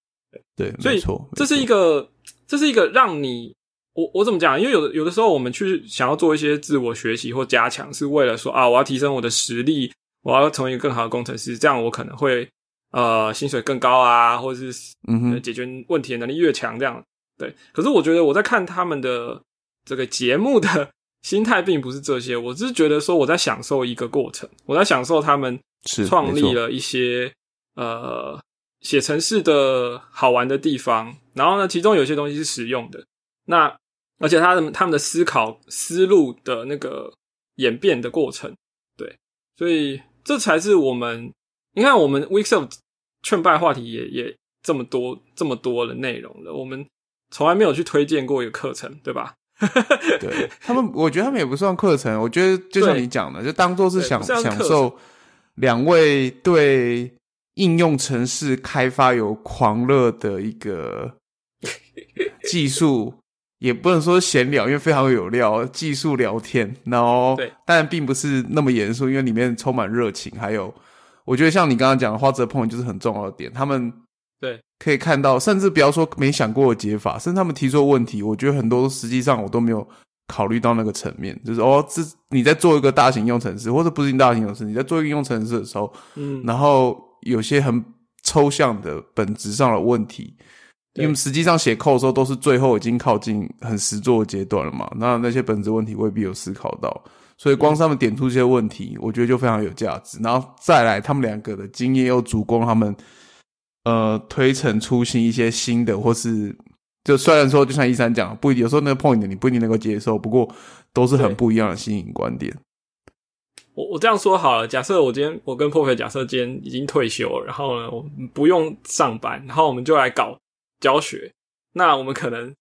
对，所以这是一个，这是一个让你，我我怎么讲？因为有的有的时候，我们去想要做一些自我学习或加强，是为了说啊，我要提升我的实力，我要成为一个更好的工程师，这样我可能会呃薪水更高啊，或者是嗯解决问题的能力越强，这样对。可是我觉得我在看他们的这个节目的。心态并不是这些，我只是觉得说我在享受一个过程，我在享受他们创立了一些呃写程式的好玩的地方，然后呢，其中有些东西是实用的，那而且他的他们的思考思路的那个演变的过程，对，所以这才是我们你看我们 Weeks of 劝败话题也也这么多这么多的内容了，我们从来没有去推荐过一个课程，对吧？对他们，我觉得他们也不算课程。我觉得就像你讲的，就当做是享享受两位对应用城市开发有狂热的一个技术，也不能说闲聊，因为非常有料，技术聊天。然后，但并不是那么严肃，因为里面充满热情。还有，我觉得像你刚刚讲的花泽朋友就是很重要的点，他们。对，可以看到，甚至不要说没想过的解法，甚至他们提出的问题，我觉得很多实际上我都没有考虑到那个层面。就是哦，这你在做一个大型应用程式，或者不是大型应用程式，你在做一个应用程式的时候，嗯，然后有些很抽象的本质上的问题，因为实际上写 code 的时候都是最后已经靠近很实做的阶段了嘛，那那些本质问题未必有思考到，所以光他们点出这些问题，我觉得就非常有价值。然后再来，他们两个的经验又足够他们。呃，推陈出新一些新的，或是就虽然说，就像一三讲，不有时候那个 point 你不一定能够接受，不过都是很不一样的新颖观点。我我这样说好了，假设我今天我跟破费，假设今天已经退休了，然后呢，我们不用上班，然后我们就来搞教学，那我们可能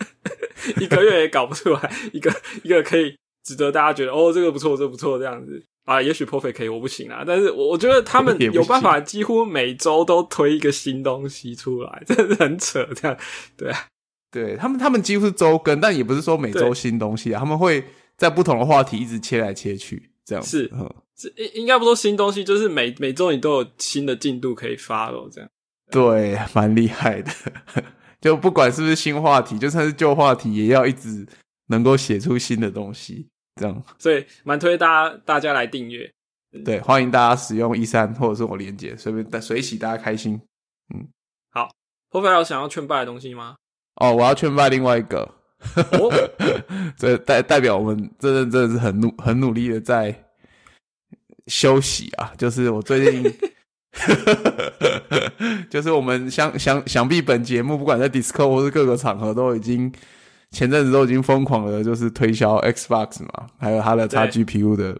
一个月也搞不出来一个一个可以值得大家觉得哦，这个不错，这不错这样子。啊，也许 Perfect 可以，我不行啊。但是，我我觉得他们有办法，几乎每周都推一个新东西出来，真的是很扯。这样，对啊，对他们，他们几乎是周更，但也不是说每周新东西啊。他们会在不同的话题一直切来切去，这样是嗯这应应该不说新东西，就是每每周你都有新的进度可以发了，这样。对，蛮厉害的。就不管是不是新话题，就算是旧话题，也要一直能够写出新的东西。这样所以蛮推大家大家来订阅。对，欢迎大家使用一三或者是我连接，随便带随喜大家开心。o f i l 有想要劝败的东西吗？哦，我要劝败另外一个，哦，这代代表我们真的真的是很努很努力的在休息啊，就是我最近，就是我们想想想必本节目不管在 Discord 或是各个场合都已经前阵子都已经疯狂的，就是推销 Xbox 嘛，还有它的对。XGPU 的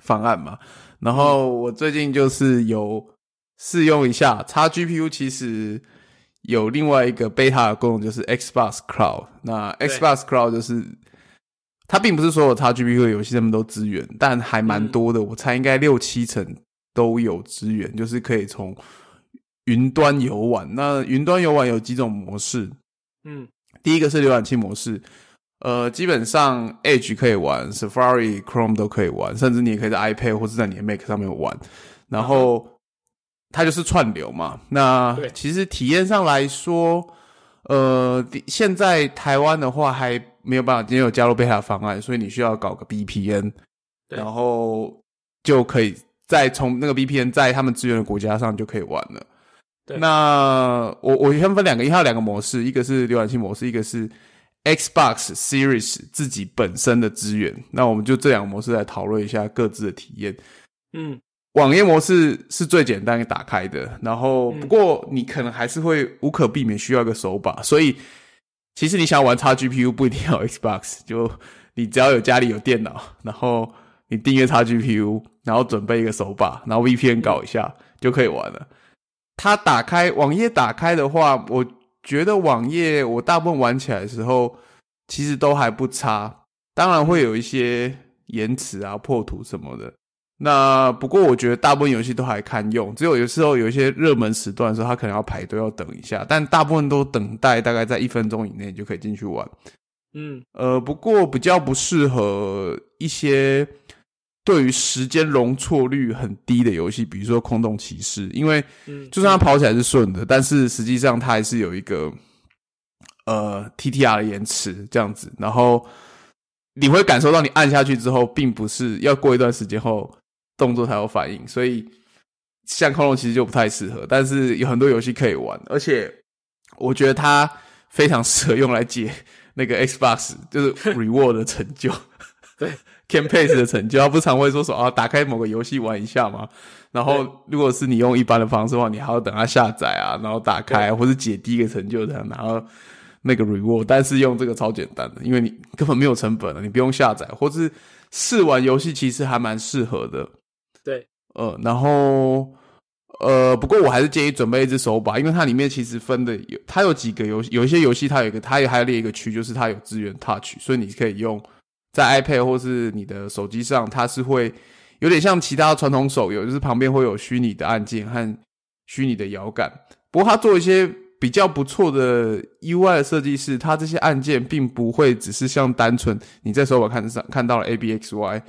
方案嘛，然后我最近就是有试用一下 XGPU，其实有另外一个 beta 的功能，就是 Xbox Cloud。那 Xbox Cloud 就是它并不是所有 XGPU 的游戏他们都支援，但还蛮多的，我猜应该六七成都有资源，就是可以从云端游玩。那云端游玩有几种模式，嗯，第一个是浏览器模式，呃，基本上 Edge 可以玩，Safari、Chrome 都可以玩，甚至你也可以在 iPad 或是在你的 Mac 上面玩。然后它就是串流嘛。那其实体验上来说，呃，现在台湾的话还没有办法，因为有加入 beta 方案，所以你需要搞个 VPN，然后就可以再从那个 VPN 在他们资源的国家上就可以玩了。对那我我先分两个，因为它有两个模式，一个是浏览器模式，一个是 Xbox Series 自己本身的资源。那我们就这两个模式来讨论一下各自的体验。嗯，网页模式是最简单打开的，然后嗯不过你可能还是会无可避免需要一个手把，所以其实你想要玩 XGPU 不一定要有 Xbox，就你只要有家里有电脑，然后你订阅 XGPU，然后准备一个手把，然后 VPN 搞一下就可以玩了。它打开网页打开的话，我觉得网页我大部分玩起来的时候其实都还不差，当然会有一些延迟啊、破图什么的。那不过我觉得大部分游戏都还堪用，只有有时候有一些热门时段的时候，它可能要排队要等一下，但大部分都等待大概在一分钟以内就可以进去玩。嗯，呃，不过比较不适合一些对于时间容错率很低的游戏，比如说《空洞骑士》，因为嗯，就算它跑起来是顺的，但是实际上它还是有一个呃 TTR 的延迟这样子，然后你会感受到你按下去之后，并不是要过一段时间后动作才有反应，所以像空洞其实就不太适合，但是有很多游戏可以玩，而且我觉得它非常适合用来解那个 Xbox 就是 reward 的成就，对 campaign 的成就，他不常会说说啊，打开某个游戏玩一下嘛？然后如果是你用一般的方式的话，你还要等它下载啊，然后打开或者解第一个成就这样拿到那个 reward。但是用这个超简单的，因为你根本没有成本了，你不用下载，或是试玩游戏其实还蛮适合的。对，呃，然后呃，不过我还是建议准备一只手把，因为它里面其实分的有，它有几个游戏，有一些游戏它有一个，它也还列一个区，就是它有资源 Touch，所以你可以用在 iPad 或是你的手机上，它是会有点像其他传统手游，就是旁边会有虚拟的按键和虚拟的摇杆。不过它做一些比较不错的 UI 的设计是，它这些按键并不会只是像单纯你在手表看上看到了 A B X Y，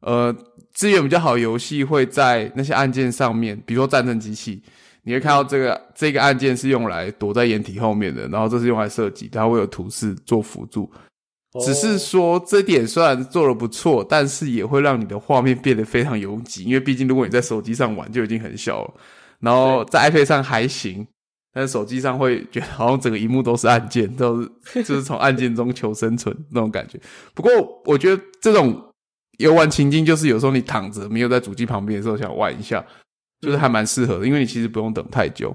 呃，资源比较好游戏会在那些按键上面，比如说战争机器，你会看到这个这个按键是用来躲在掩体后面的，然后这是用来射击，它会有图示做辅助。只是哦说这点虽然做的不错，但是也会让你的画面变得非常拥挤，因为毕竟如果你在手机上玩就已经很小了，然后在 iPad 上还行，但是手机上会觉得好像整个荧幕都是按键，都是就是从按键中求生存那种感觉。不过我觉得这种游玩情境就是有时候你躺着没有在主机旁边的时候想玩一下，就是还蛮适合的，因为你其实不用等太久。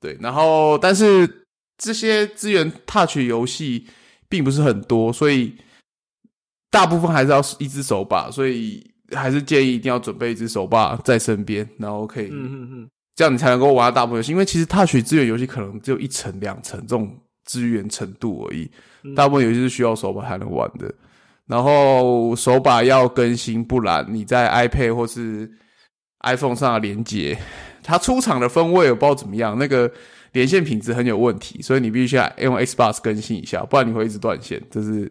对，然后但是这些资源 Touch 游戏并不是很多，所以大部分还是要一只手把，所以还是建议一定要准备一只手把在身边，然后可以嗯嗯嗯，这样你才能够玩到大部分游戏。因为其实 Touch 资源游戏可能只有一层两层这种资源程度而已，嗯大部分游戏是需要手把才能玩的。然后手把要更新，不然你在 iPad 或是 iPhone 上的连接，它出厂的风味我不知道怎么样，那个连线品质很有问题，所以你必须要用 Xbox 更新一下，不然你会一直断线。这是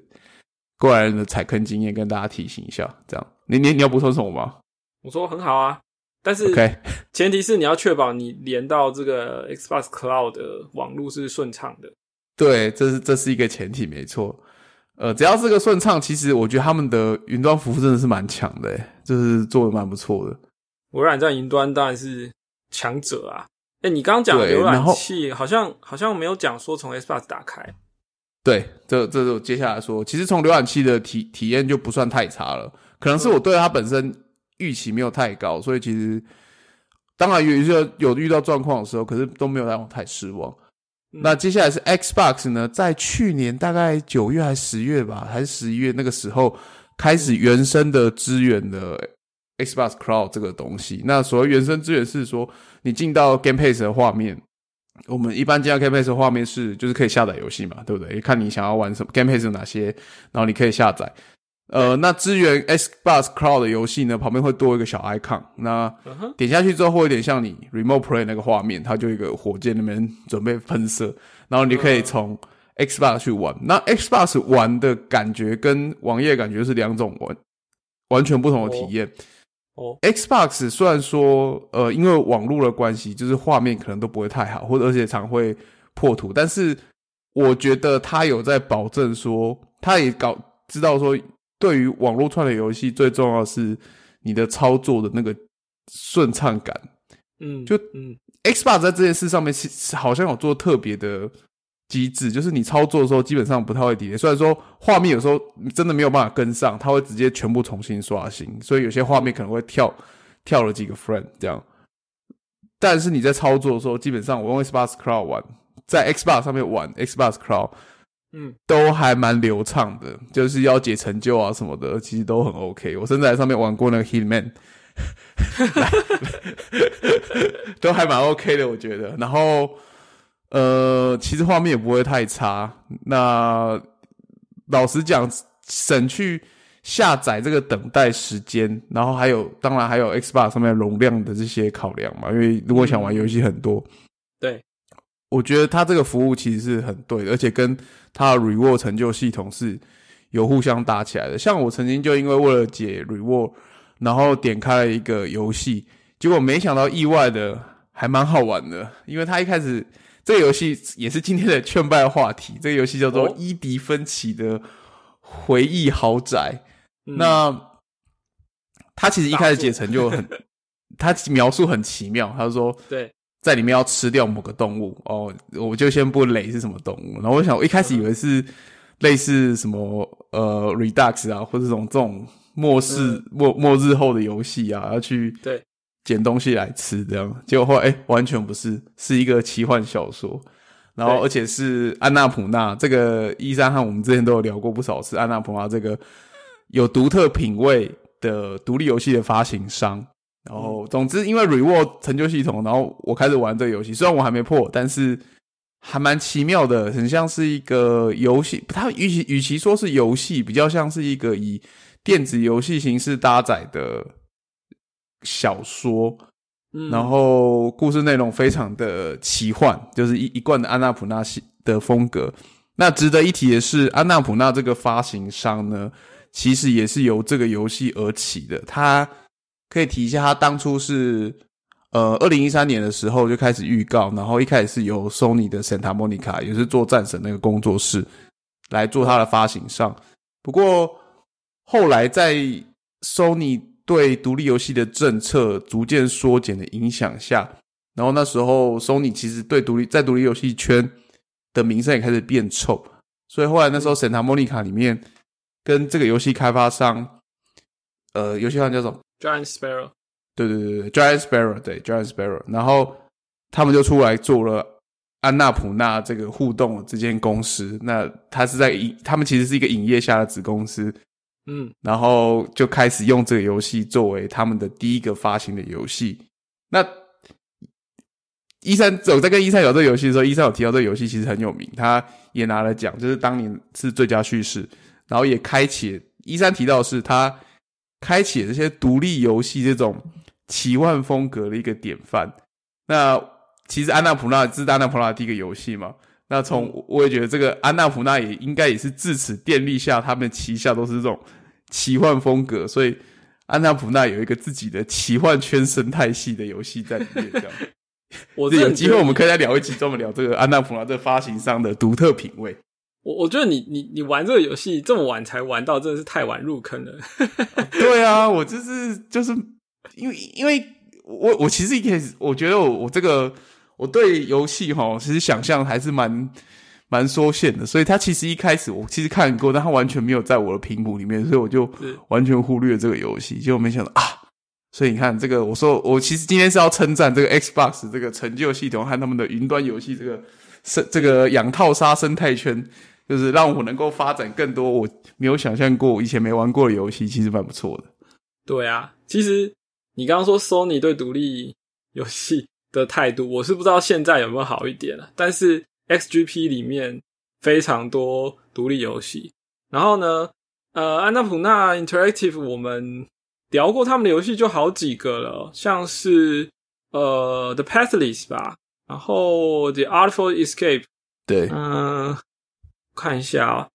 过来人的踩坑经验跟大家提醒一下。这样，你你你要补充什么吗我说很好啊，但是？OK，前提是你要确保你连到这个 Xbox Cloud 的网络是顺畅的。对，这是这是一个前提，没错。呃，只要是个顺畅，其实我觉得他们的云端服务真的是蛮强的，诶就是做的蛮不错的。微软在云端当然是强者啊。哎，你刚刚讲对浏览器好像好像没有讲说从 Xbox 打开。对，这这是我接下来说，其实从浏览器的体体验就不算太差了，可能是我对它本身预期没有太高，所以其实当然有些有遇到状况的时候，可是都没有让我太失望。嗯那接下来是 Xbox 呢，在去年大概九月还是十月吧，还是十一月那个时候开始原生的支援的 Xbox Cloud 这个东西。那所谓原生资源是说，你进到 Game Pass 的画面，我们一般进到 Game Pass 的画面是就是可以下载游戏嘛，对不对？看你想要玩什么 Game Pass 有哪些，然后你可以下载。呃，那支援 Xbox Cloud 的游戏呢，旁边会多一个小 icon，那点下去之后会有点像你 Remote Play 那个画面，它就一个火箭那边准备喷射，然后你可以从 Xbox 去玩。那 Xbox 玩的感觉跟网页感觉是两种完完全不同的体验。哦，Xbox 虽然说呃因为网络的关系，就是画面可能都不会太好，或者而且常会破图，但是我觉得它有在保证说，它也搞知道说，对于网络串流游戏最重要的是你的操作的那个顺畅感。嗯，就嗯 Xbox 在这件事上面其实好像有做特别的机制，就是你操作的时候基本上不太会 delay。虽然说画面有时候你真的没有办法跟上，它会直接全部重新刷新，所以有些画面可能会跳跳了几个 frame 这样。但是你在操作的时候，基本上我用 Xbox Cloud 玩，在 Xbox 上面玩 Xbox Cloud 嗯，都还蛮流畅的，就是要解成就啊什么的，其实都很 OK。我甚至在上面玩过那个 Hitman，都还蛮 OK 的，我觉得。然后，呃，其实画面也不会太差。那老实讲，省去下载这个等待时间，然后还有，当然还有 Xbox 上面容量的这些考量嘛。因为如果想玩游戏很多，对，我觉得它这个服务其实是很对的，而且跟它的 reward 成就系统是有互相搭起来的。像我曾经就因为为了解 reward，然后点开了一个游戏，结果没想到意外的还蛮好玩的，因为它一开始这个游戏也是今天的劝败话题，这个游戏叫做哦伊迪芬奇的回忆豪宅。嗯。那他其实一开始解成就很，他描述很奇妙，他说 对，在里面要吃掉某个动物哦，我就先不雷是什么动物。然后我想，我一开始以为是类似什么呃 Redux 啊，或者这种这种末世、嗯。末末日后的游戏啊，要去对捡东西来吃这样。结果后来哎、完全不是，是一个奇幻小说。然后，而且是安娜普纳这个一三和我们之前都有聊过不少次，安娜普纳这个有独特品味的独立游戏的发行商。然后，总之，因为 Reward 成就系统，然后我开始玩这个游戏。虽然我还没破，但是还蛮奇妙的，很像是一个游戏。它与其与其说是游戏，比较像是一个以电子游戏形式搭载的小说。嗯，然后故事内容非常的奇幻，就是一一贯的安娜普纳系的风格。那值得一提的是，安娜普纳这个发行商呢，其实也是由这个游戏而起的。他可以提一下，他当初是呃二零一三年的时候就开始预告，然后一开始是由 Sony 的 Santa Monica，也是做战神那个工作室来做它的发行商。不过后来在 Sony 对独立游戏的政策逐渐缩减的影响下，然后那时候 Sony 其实对独立在独立游戏圈的名声也开始变臭，所以后来那时候 Santa Monica 里面跟这个游戏开发商，呃，游戏商叫什么？Giant Sparrow，对对对对，Giant Sparrow，对 Giant Sparrow，然后他们就出来做了安娜普纳这个互动的这间公司，那它是在影，他们其实是一个影业下的子公司，嗯，然后就开始用这个游戏作为他们的第一个发行的游戏。那一三我在跟一三聊这个游戏的时候，一三有提到这个游戏其实很有名，他也拿了奖，就是当年是最佳叙事，然后也开启一三提到是他开启这些独立游戏这种奇幻风格的一个典范。那其实安娜普拉这是安娜普拉第一个游戏嘛？那从我也觉得这个安娜普纳也应该也是自此建立下他们旗下都是这种奇幻风格，所以安娜普纳有一个自己的奇幻圈生态系的游戏在里面。这样，我有机会我们可以再聊一集，专门聊这个安娜普纳这发行商的独特品味。我我觉得你你你玩这个游戏这么晚才玩到，真的是太晚入坑了。对啊，我就是就是因为因为我我其实一开始我觉得我我这个我对游戏哈，其实想象还是蛮蛮缩限的，所以它其实一开始我其实看过，但它完全没有在我的屏幕里面，所以我就完全忽略这个游戏。结果没想到啊，所以你看这个，我说我其实今天是要称赞这个 Xbox 这个成就系统和他们的云端游戏这个生这个养套杀生态圈。就是让我能够发展更多我没有想象过、以前没玩过的游戏，其实蛮不错的。对啊，其实你刚刚说 Sony 对独立游戏的态度，我是不知道现在有没有好一点了。但是 XGP 里面非常多独立游戏，然后呢，呃，安娜普纳 Interactive 我们聊过他们的游戏就好几个了，像是呃 The Pathless 吧，然后 The Artful Escape，对，嗯。看一下啊，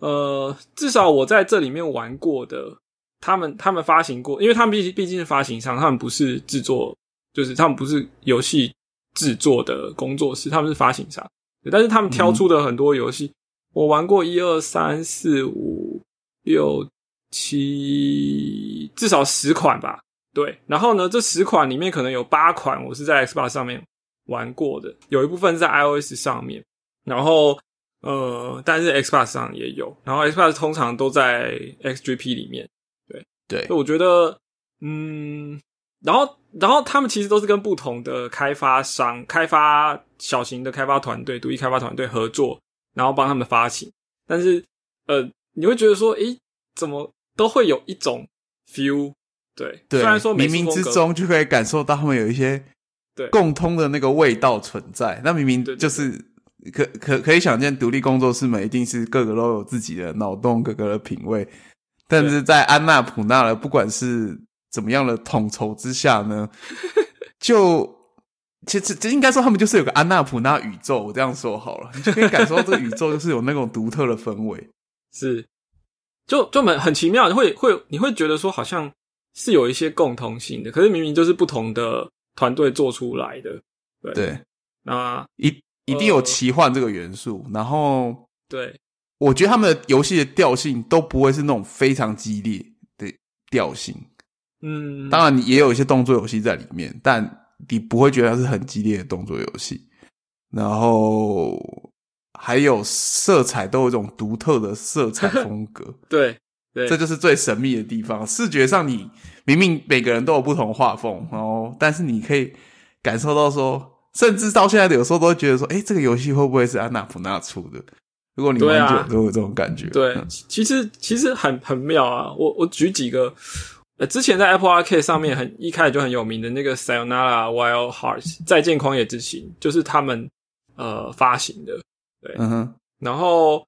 呃，至少我在这里面玩过的，他们他们发行过，因为他们毕竟毕竟是发行商，他们不是制作，就是他们不是游戏制作的工作室，他们是发行商。但是他们挑出的很多游戏，我玩过一二三四五六七，至少十款吧。对，然后呢，这十款里面可能有八款我是在 Xbox 上面玩过的，有一部分是在 iOS 上面，然后。呃，但是 Xbox 上也有，然后 Xbox 通常都在 XGP 里面，对对，我觉得，嗯，然后然后他们其实都是跟不同的开发商、开发小型的开发团队、独立开发团队合作，然后帮他们发行。但是，呃，你会觉得说，诶，怎么都会有一种 feel，对，虽然说冥冥之中就可以感受到他们有一些对共通的那个味道存在，那明明就是。可可可以想见，独立工作室们一定是各个都有自己的脑洞，各个的品味。但是在安娜普纳的不管是怎么样的统筹之下呢，就其实这应该说他们就是有个安娜普纳宇宙。我这样说好了，你就可以感受到这个宇宙就是有那种独特的氛围。是，就就很很奇妙，会会你会觉得说好像是有一些共同性的，可是明明就是不同的团队做出来的。对，那一。一定有奇幻这个元素，然后对，我觉得他们的游戏的调性都不会是那种非常激烈的调性。嗯，当然也有一些动作游戏在里面，但你不会觉得它是很激烈的动作游戏。然后还有色彩都有一种独特的色彩风格。对，对，这就是最神秘的地方。视觉上，你明明每个人都有不同画风，然后但是你可以感受到说。甚至到现在，有时候都会觉得说：“哎，这个游戏会不会是安娜普纳出的？”如果你玩久，都有这种感觉。对，其实其实很很妙啊！我我举几个，呃，之前在 Apple Arcade 上面很一开始就很有名的那个《Sayonara Wild Hearts》再见狂野之心，就是他们呃发行的。对，嗯哼。然后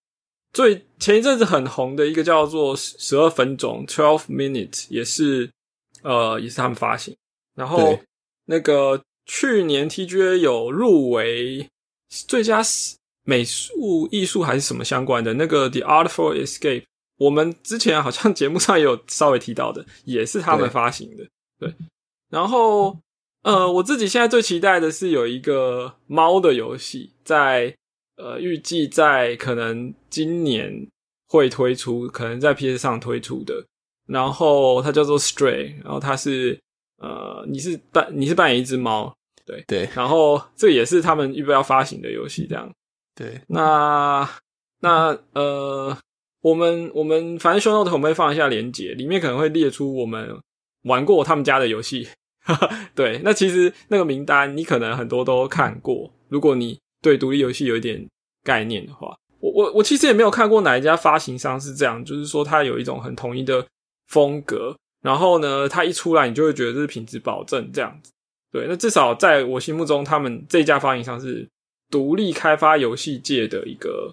最前一阵子很红的一个叫做《十二分钟》（Twelve Minutes） 也是呃也是他们发行。然后那个。去年 TGA 有入围最佳美术艺术还是什么相关的那个 The Artful Escape，我们之前好像节目上也有稍微提到的，也是他们发行的。对，然后呃，我自己现在最期待的是有一个猫的游戏，在呃预计在可能今年会推出，可能在 PS 上推出的。然后它叫做 Stray，然后它是呃你是扮你是扮演一只猫。对对，然后这也是他们预备要发行的游戏，这样。对，那那呃，我们我们反正 show note 我们会放一下链接，里面可能会列出我们玩过他们家的游戏。对，那其实那个名单你可能很多都看过，如果你对独立游戏有一点概念的话，我我我其实也没有看过哪一家发行商是这样，就是说它有一种很统一的风格，然后呢，它一出来你就会觉得这是品质保证这样子。对，那至少在我心目中，他们这家发行商是独立开发游戏界的一个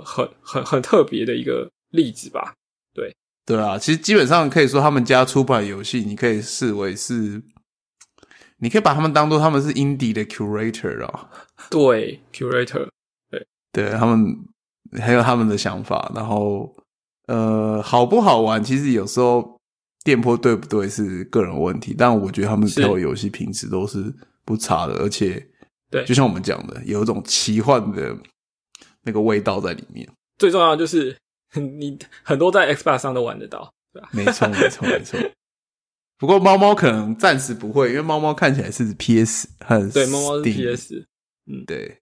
很很很很特别的一个例子吧？对，对啊，其实基本上可以说，他们家出版游戏，你可以视为是，你可以把他们当做他们是 indie 的 curator 啊。对，curator，对对他们还有他们的想法，然后呃，好不好玩，其实有时候电波对不对是个人问题，但我觉得他们挑的游戏品质都是不差的，而且对，就像我们讲的，有一种奇幻的那个味道在里面。最重要就是 你很多在 Xbox 上都玩得到，对吧？没错，没错，没错。不过猫猫可能暂时不会，因为猫猫看起来是 PS 和对，猫猫是 PS。嗯，对。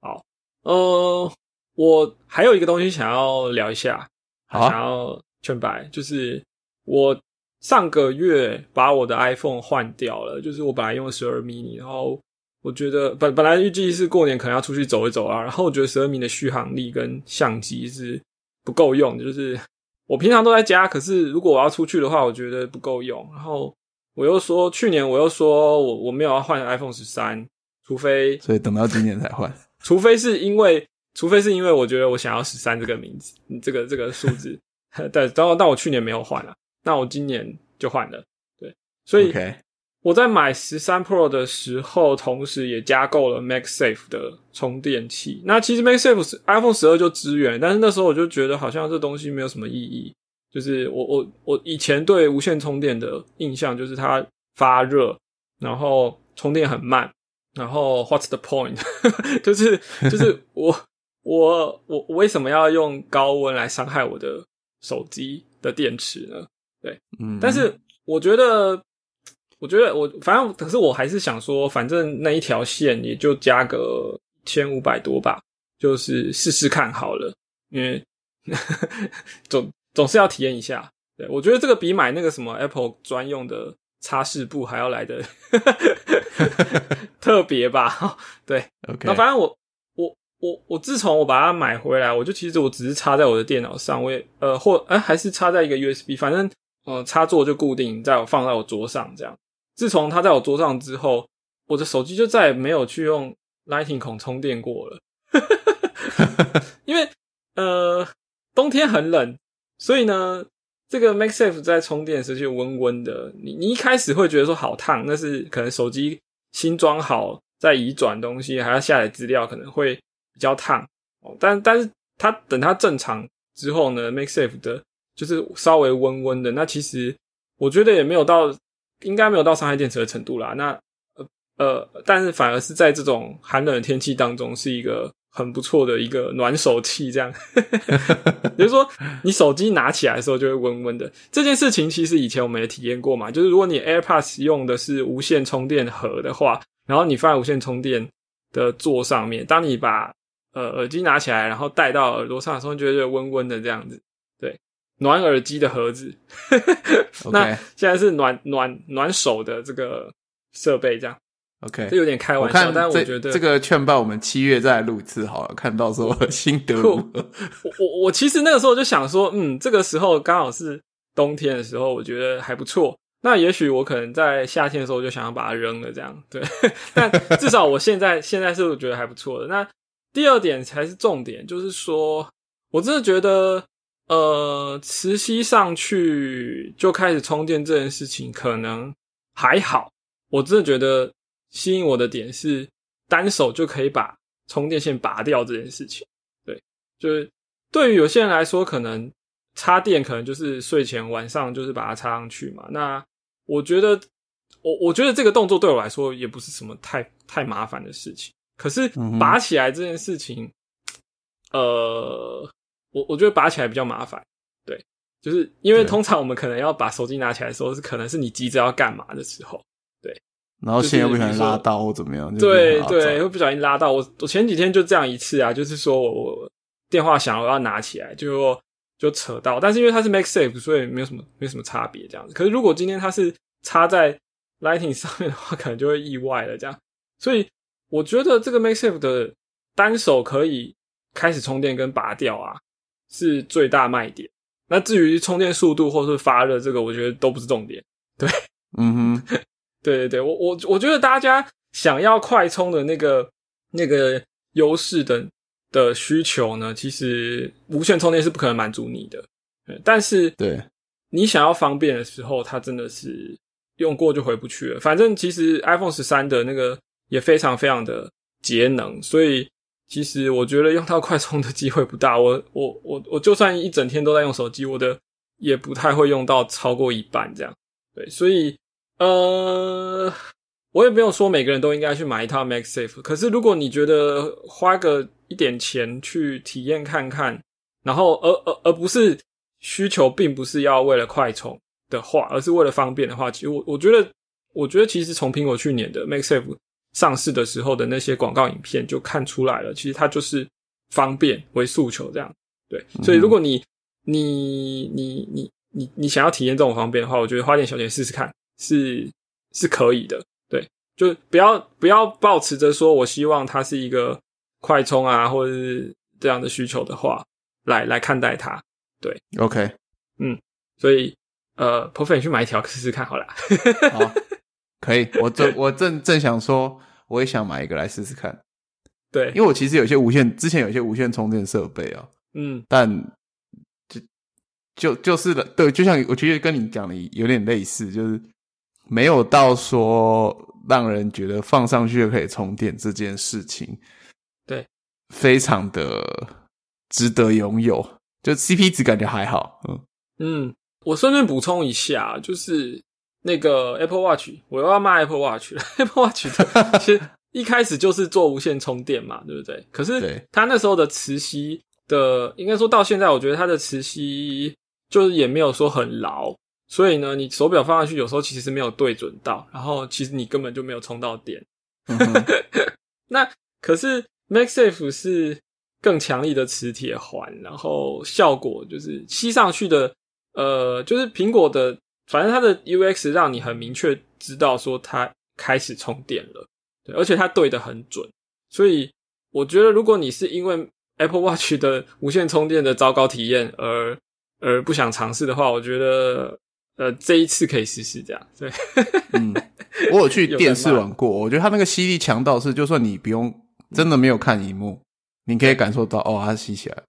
好，呃，我还有一个东西想要聊一下，好，想要劝白，就是我上个月把我的 iPhone 换掉了，就是我本来用十二 mini，然后我觉得本本来预计是过年可能要出去走一走啊，然后我觉得十二 mini 的续航力跟相机是不够用，就是我平常都在家，可是如果我要出去的话，我觉得不够用。然后我又说去年我又说我我没有要换 iPhone 十三，除非所以等到今年才换。除非是因为，除非是因为我觉得我想要十三这个名字，这个这个数字，对，然后但我去年没有换了，那我今年就换了，对，所以我在买十三 Pro 的时候，同时也加购了 MagSafe 的充电器。那其实 MagSafe 是 iPhone 十二就支援，但是那时候我就觉得好像这东西没有什么意义，就是我我我以前对无线充电的印象就是它发热，然后充电很慢。然后，What's the point？就是就是我我我为什么要用高温来伤害我的手机的电池呢？对，嗯，但是我觉得，我觉得我反正可是我还是想说，反正那一条线也就加个千五百多吧，就是试试看好了，因为 总总是要体验一下。对我觉得这个比买那个什么 Apple 专用的。擦拭布还要来的 特别吧？对，OK。那反正我我我我自从我把它买回来，我就其实我只是插在我的电脑上，我也呃或哎还是插在一个 USB，反正呃插座就固定在我放在我桌上这样。自从它在我桌上之后，我的手机就再也没有去用 Lightning 孔充电过了，因为呃冬天很冷，所以呢。这个 MagSafe 在充电时就温温的，你你一开始会觉得说好烫，那是可能手机新装好，在移转东西，还要下载资料，可能会比较烫哦。但但是它等它正常之后呢，MagSafe 的就是稍微温温的，那其实我觉得也没有到，应该没有到伤害电池的程度啦。那呃呃，但是反而是在这种寒冷的天气当中，是一个。很不错的一个暖手器，这样，也 就是说你手机拿起来的时候就会温温的。这件事情其实以前我们也体验过嘛，就是如果你 AirPods 用的是无线充电盒的话，然后你放在无线充电的座上面，当你把呃耳机拿起来，然后戴到耳朵上的时候，觉得温温的这样子，对，暖耳机的盒子。那现在是暖暖暖手的这个设备，这样。OK，这有点开玩笑，但我觉得这个劝报我们七月再录一次好了，看到时候心得如何。我我我其实那个时候就想说，嗯，这个时候刚好是冬天的时候，我觉得还不错。那也许我可能在夏天的时候就想要把它扔了，这样对。但至少我现在现在是觉得还不错的。那第二点才是重点，就是说我真的觉得，呃，磁吸上去就开始充电这件事情可能还好，我真的觉得。吸引我的点是单手就可以把充电线拔掉这件事情。对，就是对于有些人来说，可能插电可能就是睡前晚上就是把它插上去嘛。那我觉得，我我觉得这个动作对我来说也不是什么太太麻烦的事情。可是拔起来这件事情，呃，我我觉得拔起来比较麻烦。对，就是因为通常我们可能要把手机拿起来的时候，是可能是你急着要干嘛的时候。对然后线又不小心拉到或怎么样，对对，会不小心拉到我。我前几天就这样一次啊，就是说我我电话响，我要拿起来，就就扯到。但是因为它是 Make Safe，所以没有什么没什么差别这样子。可是如果今天它是插在 Lightning 上面的话，可能就会意外了这样。所以我觉得这个 Make Safe 的单手可以开始充电跟拔掉啊，是最大卖点。那至于充电速度或是发热，这个我觉得都不是重点。对，嗯哼。对对对，我我我觉得大家想要快充的那个那个优势的的需求呢，其实无线充电是不可能满足你的。但是对你想要方便的时候，它真的是用过就回不去了。反正其实 iPhone 十三的那个也非常非常的节能，所以其实我觉得用到快充的机会不大。我我我我就算一整天都在用手机，我的也不太会用到超过一半这样。对，所以呃，我也没有说每个人都应该去买一套 Max Safe。可是如果你觉得花个一点钱去体验看看，然后而而而不是需求并不是要为了快充的话，而是为了方便的话，其实我我觉得，我觉得其实从苹果去年的 Max Safe 上市的时候的那些广告影片就看出来了，其实它就是方便为诉求这样。对，所以如果你你你你你你想要体验这种方便的话，我觉得花点小钱试试看是是可以的。对，就不要不要抱持着说我希望它是一个快充啊，或者是这样的需求的话来来看待它。对，OK，嗯，所以呃 e 你去买一条试试看好了。好，可以，我正我正正想说，我也想买一个来试试看。对，因为我其实有些无线，之前有些无线充电设备啊，嗯，但就就就是的，对，就像我觉得跟你讲的有点类似，就是没有到说让人觉得放上去就可以充电这件事情，对，非常的值得拥有，就 CP 值感觉还好，嗯。嗯，我顺便补充一下，就是那个 Apple Watch，我又要骂 Apple Watch 了。Apple Watch 的 其实一开始就是做无线充电嘛，对不对？可是对它那时候的磁吸的，应该说到现在，我觉得它的磁吸就是也没有说很牢，所以呢，你手表放上去有时候其实是没有对准到，然后其实你根本就没有充到电。嗯哼 那可是 MagSafe 是更强力的磁铁环，然后效果就是吸上去的，呃，就是苹果的，反正它的 UX 让你很明确知道说它开始充电了，对，而且它对的很准，所以我觉得如果你是因为 Apple Watch 的无线充电的糟糕体验而而不想尝试的话，我觉得呃这一次可以试试这样，对，嗯，我有去电视玩过，我觉得它那个吸力强到是，就算你不用真的没有看荧幕，你可以感受到哦，它吸起来。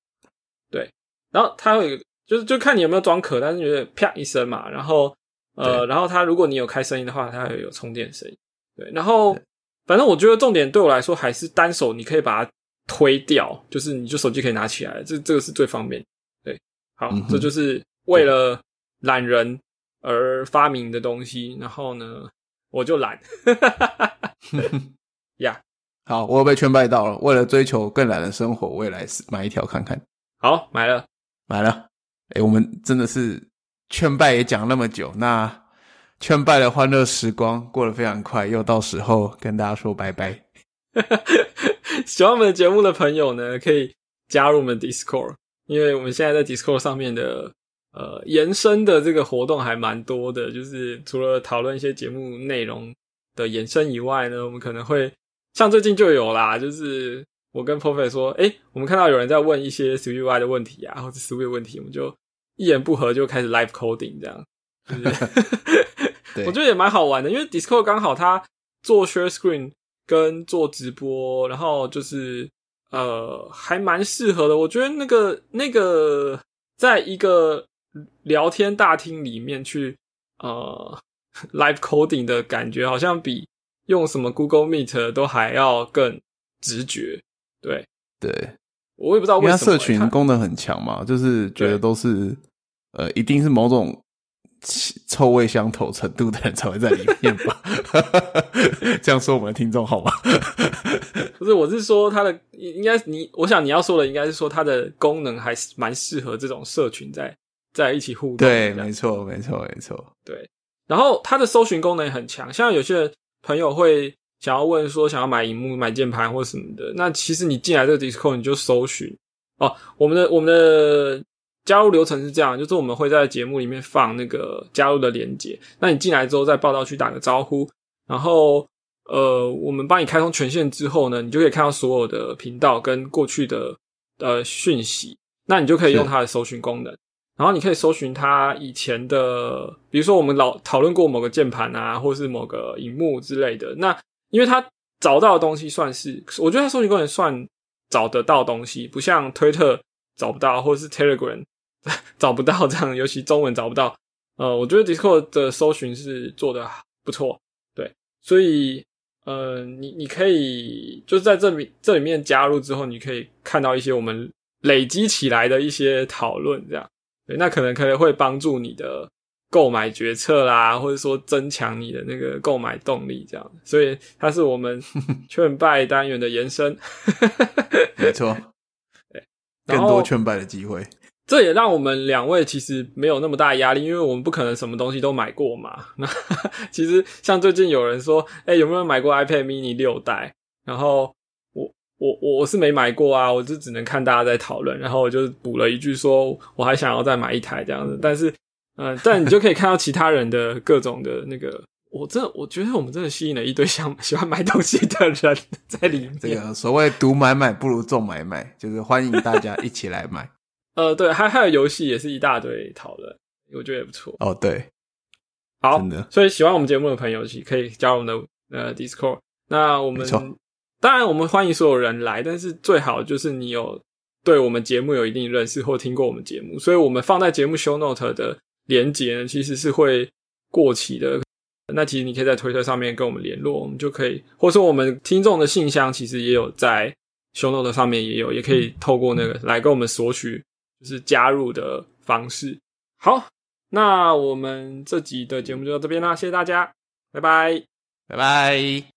对然后它会就是就看你有没有装壳，但是觉得啪一声嘛，然后呃，然后它如果你有开声音的话，它会有充电声音。对，然后反正我觉得重点对我来说还是单手你可以把它推掉，就是你就手机可以拿起来，这这个是最方便。对，好，嗯这就是为了懒人而发明的东西。然后呢，我就懒，呀，好，我有被劝败到了。为了追求更懒的生活，我也来买一条看看。好买了。买了，哎，我们真的是劝败也讲那么久，那劝败的欢乐时光过得非常快，又到时候跟大家说拜拜。喜欢我们节目的朋友呢，可以加入我们 Discord，因为我们现在在 Discord 上面的呃延伸的这个活动还蛮多的，就是除了讨论一些节目内容的延伸以外呢，我们可能会像最近就有啦，就是我跟 p r o f e 说，诶，我们看到有人在问一些 s w i y 的问题啊，或者 s w i 的问题，我们就一言不合就开始 live coding 这样。我觉得也蛮好玩的，因为 Discord 刚好它做 share screen 跟做直播，然后就是呃还蛮适合的。我觉得那个那个在一个聊天大厅里面去呃 live coding 的感觉，好像比用什么 Google Meet 都还要更直觉。对对，我也不知道因为什么、社群功能很强嘛，就是觉得都是呃，一定是某种气臭味相投程度的人才会在里面吧。这样说我们的听众好吗？不是，我是说它的应应该你，我想你要说的应该是说它的功能还是蛮适合这种社群在在一起互动对，没错，没错，没错。对，然后它的搜寻功能也很强，像有些朋友会想要问说想要买荧幕、买键盘或什么的，那其实你进来这个 Discord 你就搜寻哦，我们的我们的加入流程是这样，就是我们会在节目里面放那个加入的链接，那你进来之后在报道区打个招呼，然后呃，我们帮你开通权限之后呢，你就可以看到所有的频道跟过去的呃讯息，那你就可以用它的搜寻功能。然后你可以搜寻它以前的，比如说我们老讨论过某个键盘啊，或是某个荧幕之类的。那因为它找到的东西算是，我觉得它搜寻功能算找得到东西，不像推特找不到，或者是 Telegram 找不到这样，尤其中文找不到。呃，我觉得 Discord 的搜寻是做的不错，对，所以呃，你你可以就是在这里这里面加入之后，你可以看到一些我们累积起来的一些讨论，这样对，那可能可能会帮助你的购买决策啦，或者说增强你的那个购买动力，这样。所以它是我们 劝败单元的延伸，没错，对，更多劝败的机会。这也让我们两位其实没有那么大压力，因为我们不可能什么东西都买过嘛。那其实像最近有人说，哎，有没有买过 iPad Mini 六代？然后我我我我是没买过啊，我就只能看大家在讨论，然后我就补了一句说，我还想要再买一台这样子。但是，嗯，但你就可以看到其他人的各种的那个，我真的我觉得我们真的吸引了一堆想 喜欢买东西的人在里面。这个所谓“独买买不如众买买”，就是欢迎大家一起来买。呃，对，还还有游戏也是一大堆讨论，我觉得也不错。哦，对，好，真的所以喜欢我们节目的朋友，可以加入我们的呃 Discord。那我们当然我们欢迎所有人来，但是最好就是你有对我们节目有一定认识或听过我们节目，所以我们放在节目 Show Note 的连接呢，其实是会过期的。那其实你可以在推特上面跟我们联络，我们就可以，或者说我们听众的信箱其实也有在 Show Note 上面也有，也可以透过那个来跟我们索取。就是加入的方式。好，那我们这集的节目就到这边啦，谢谢大家，拜拜，拜拜。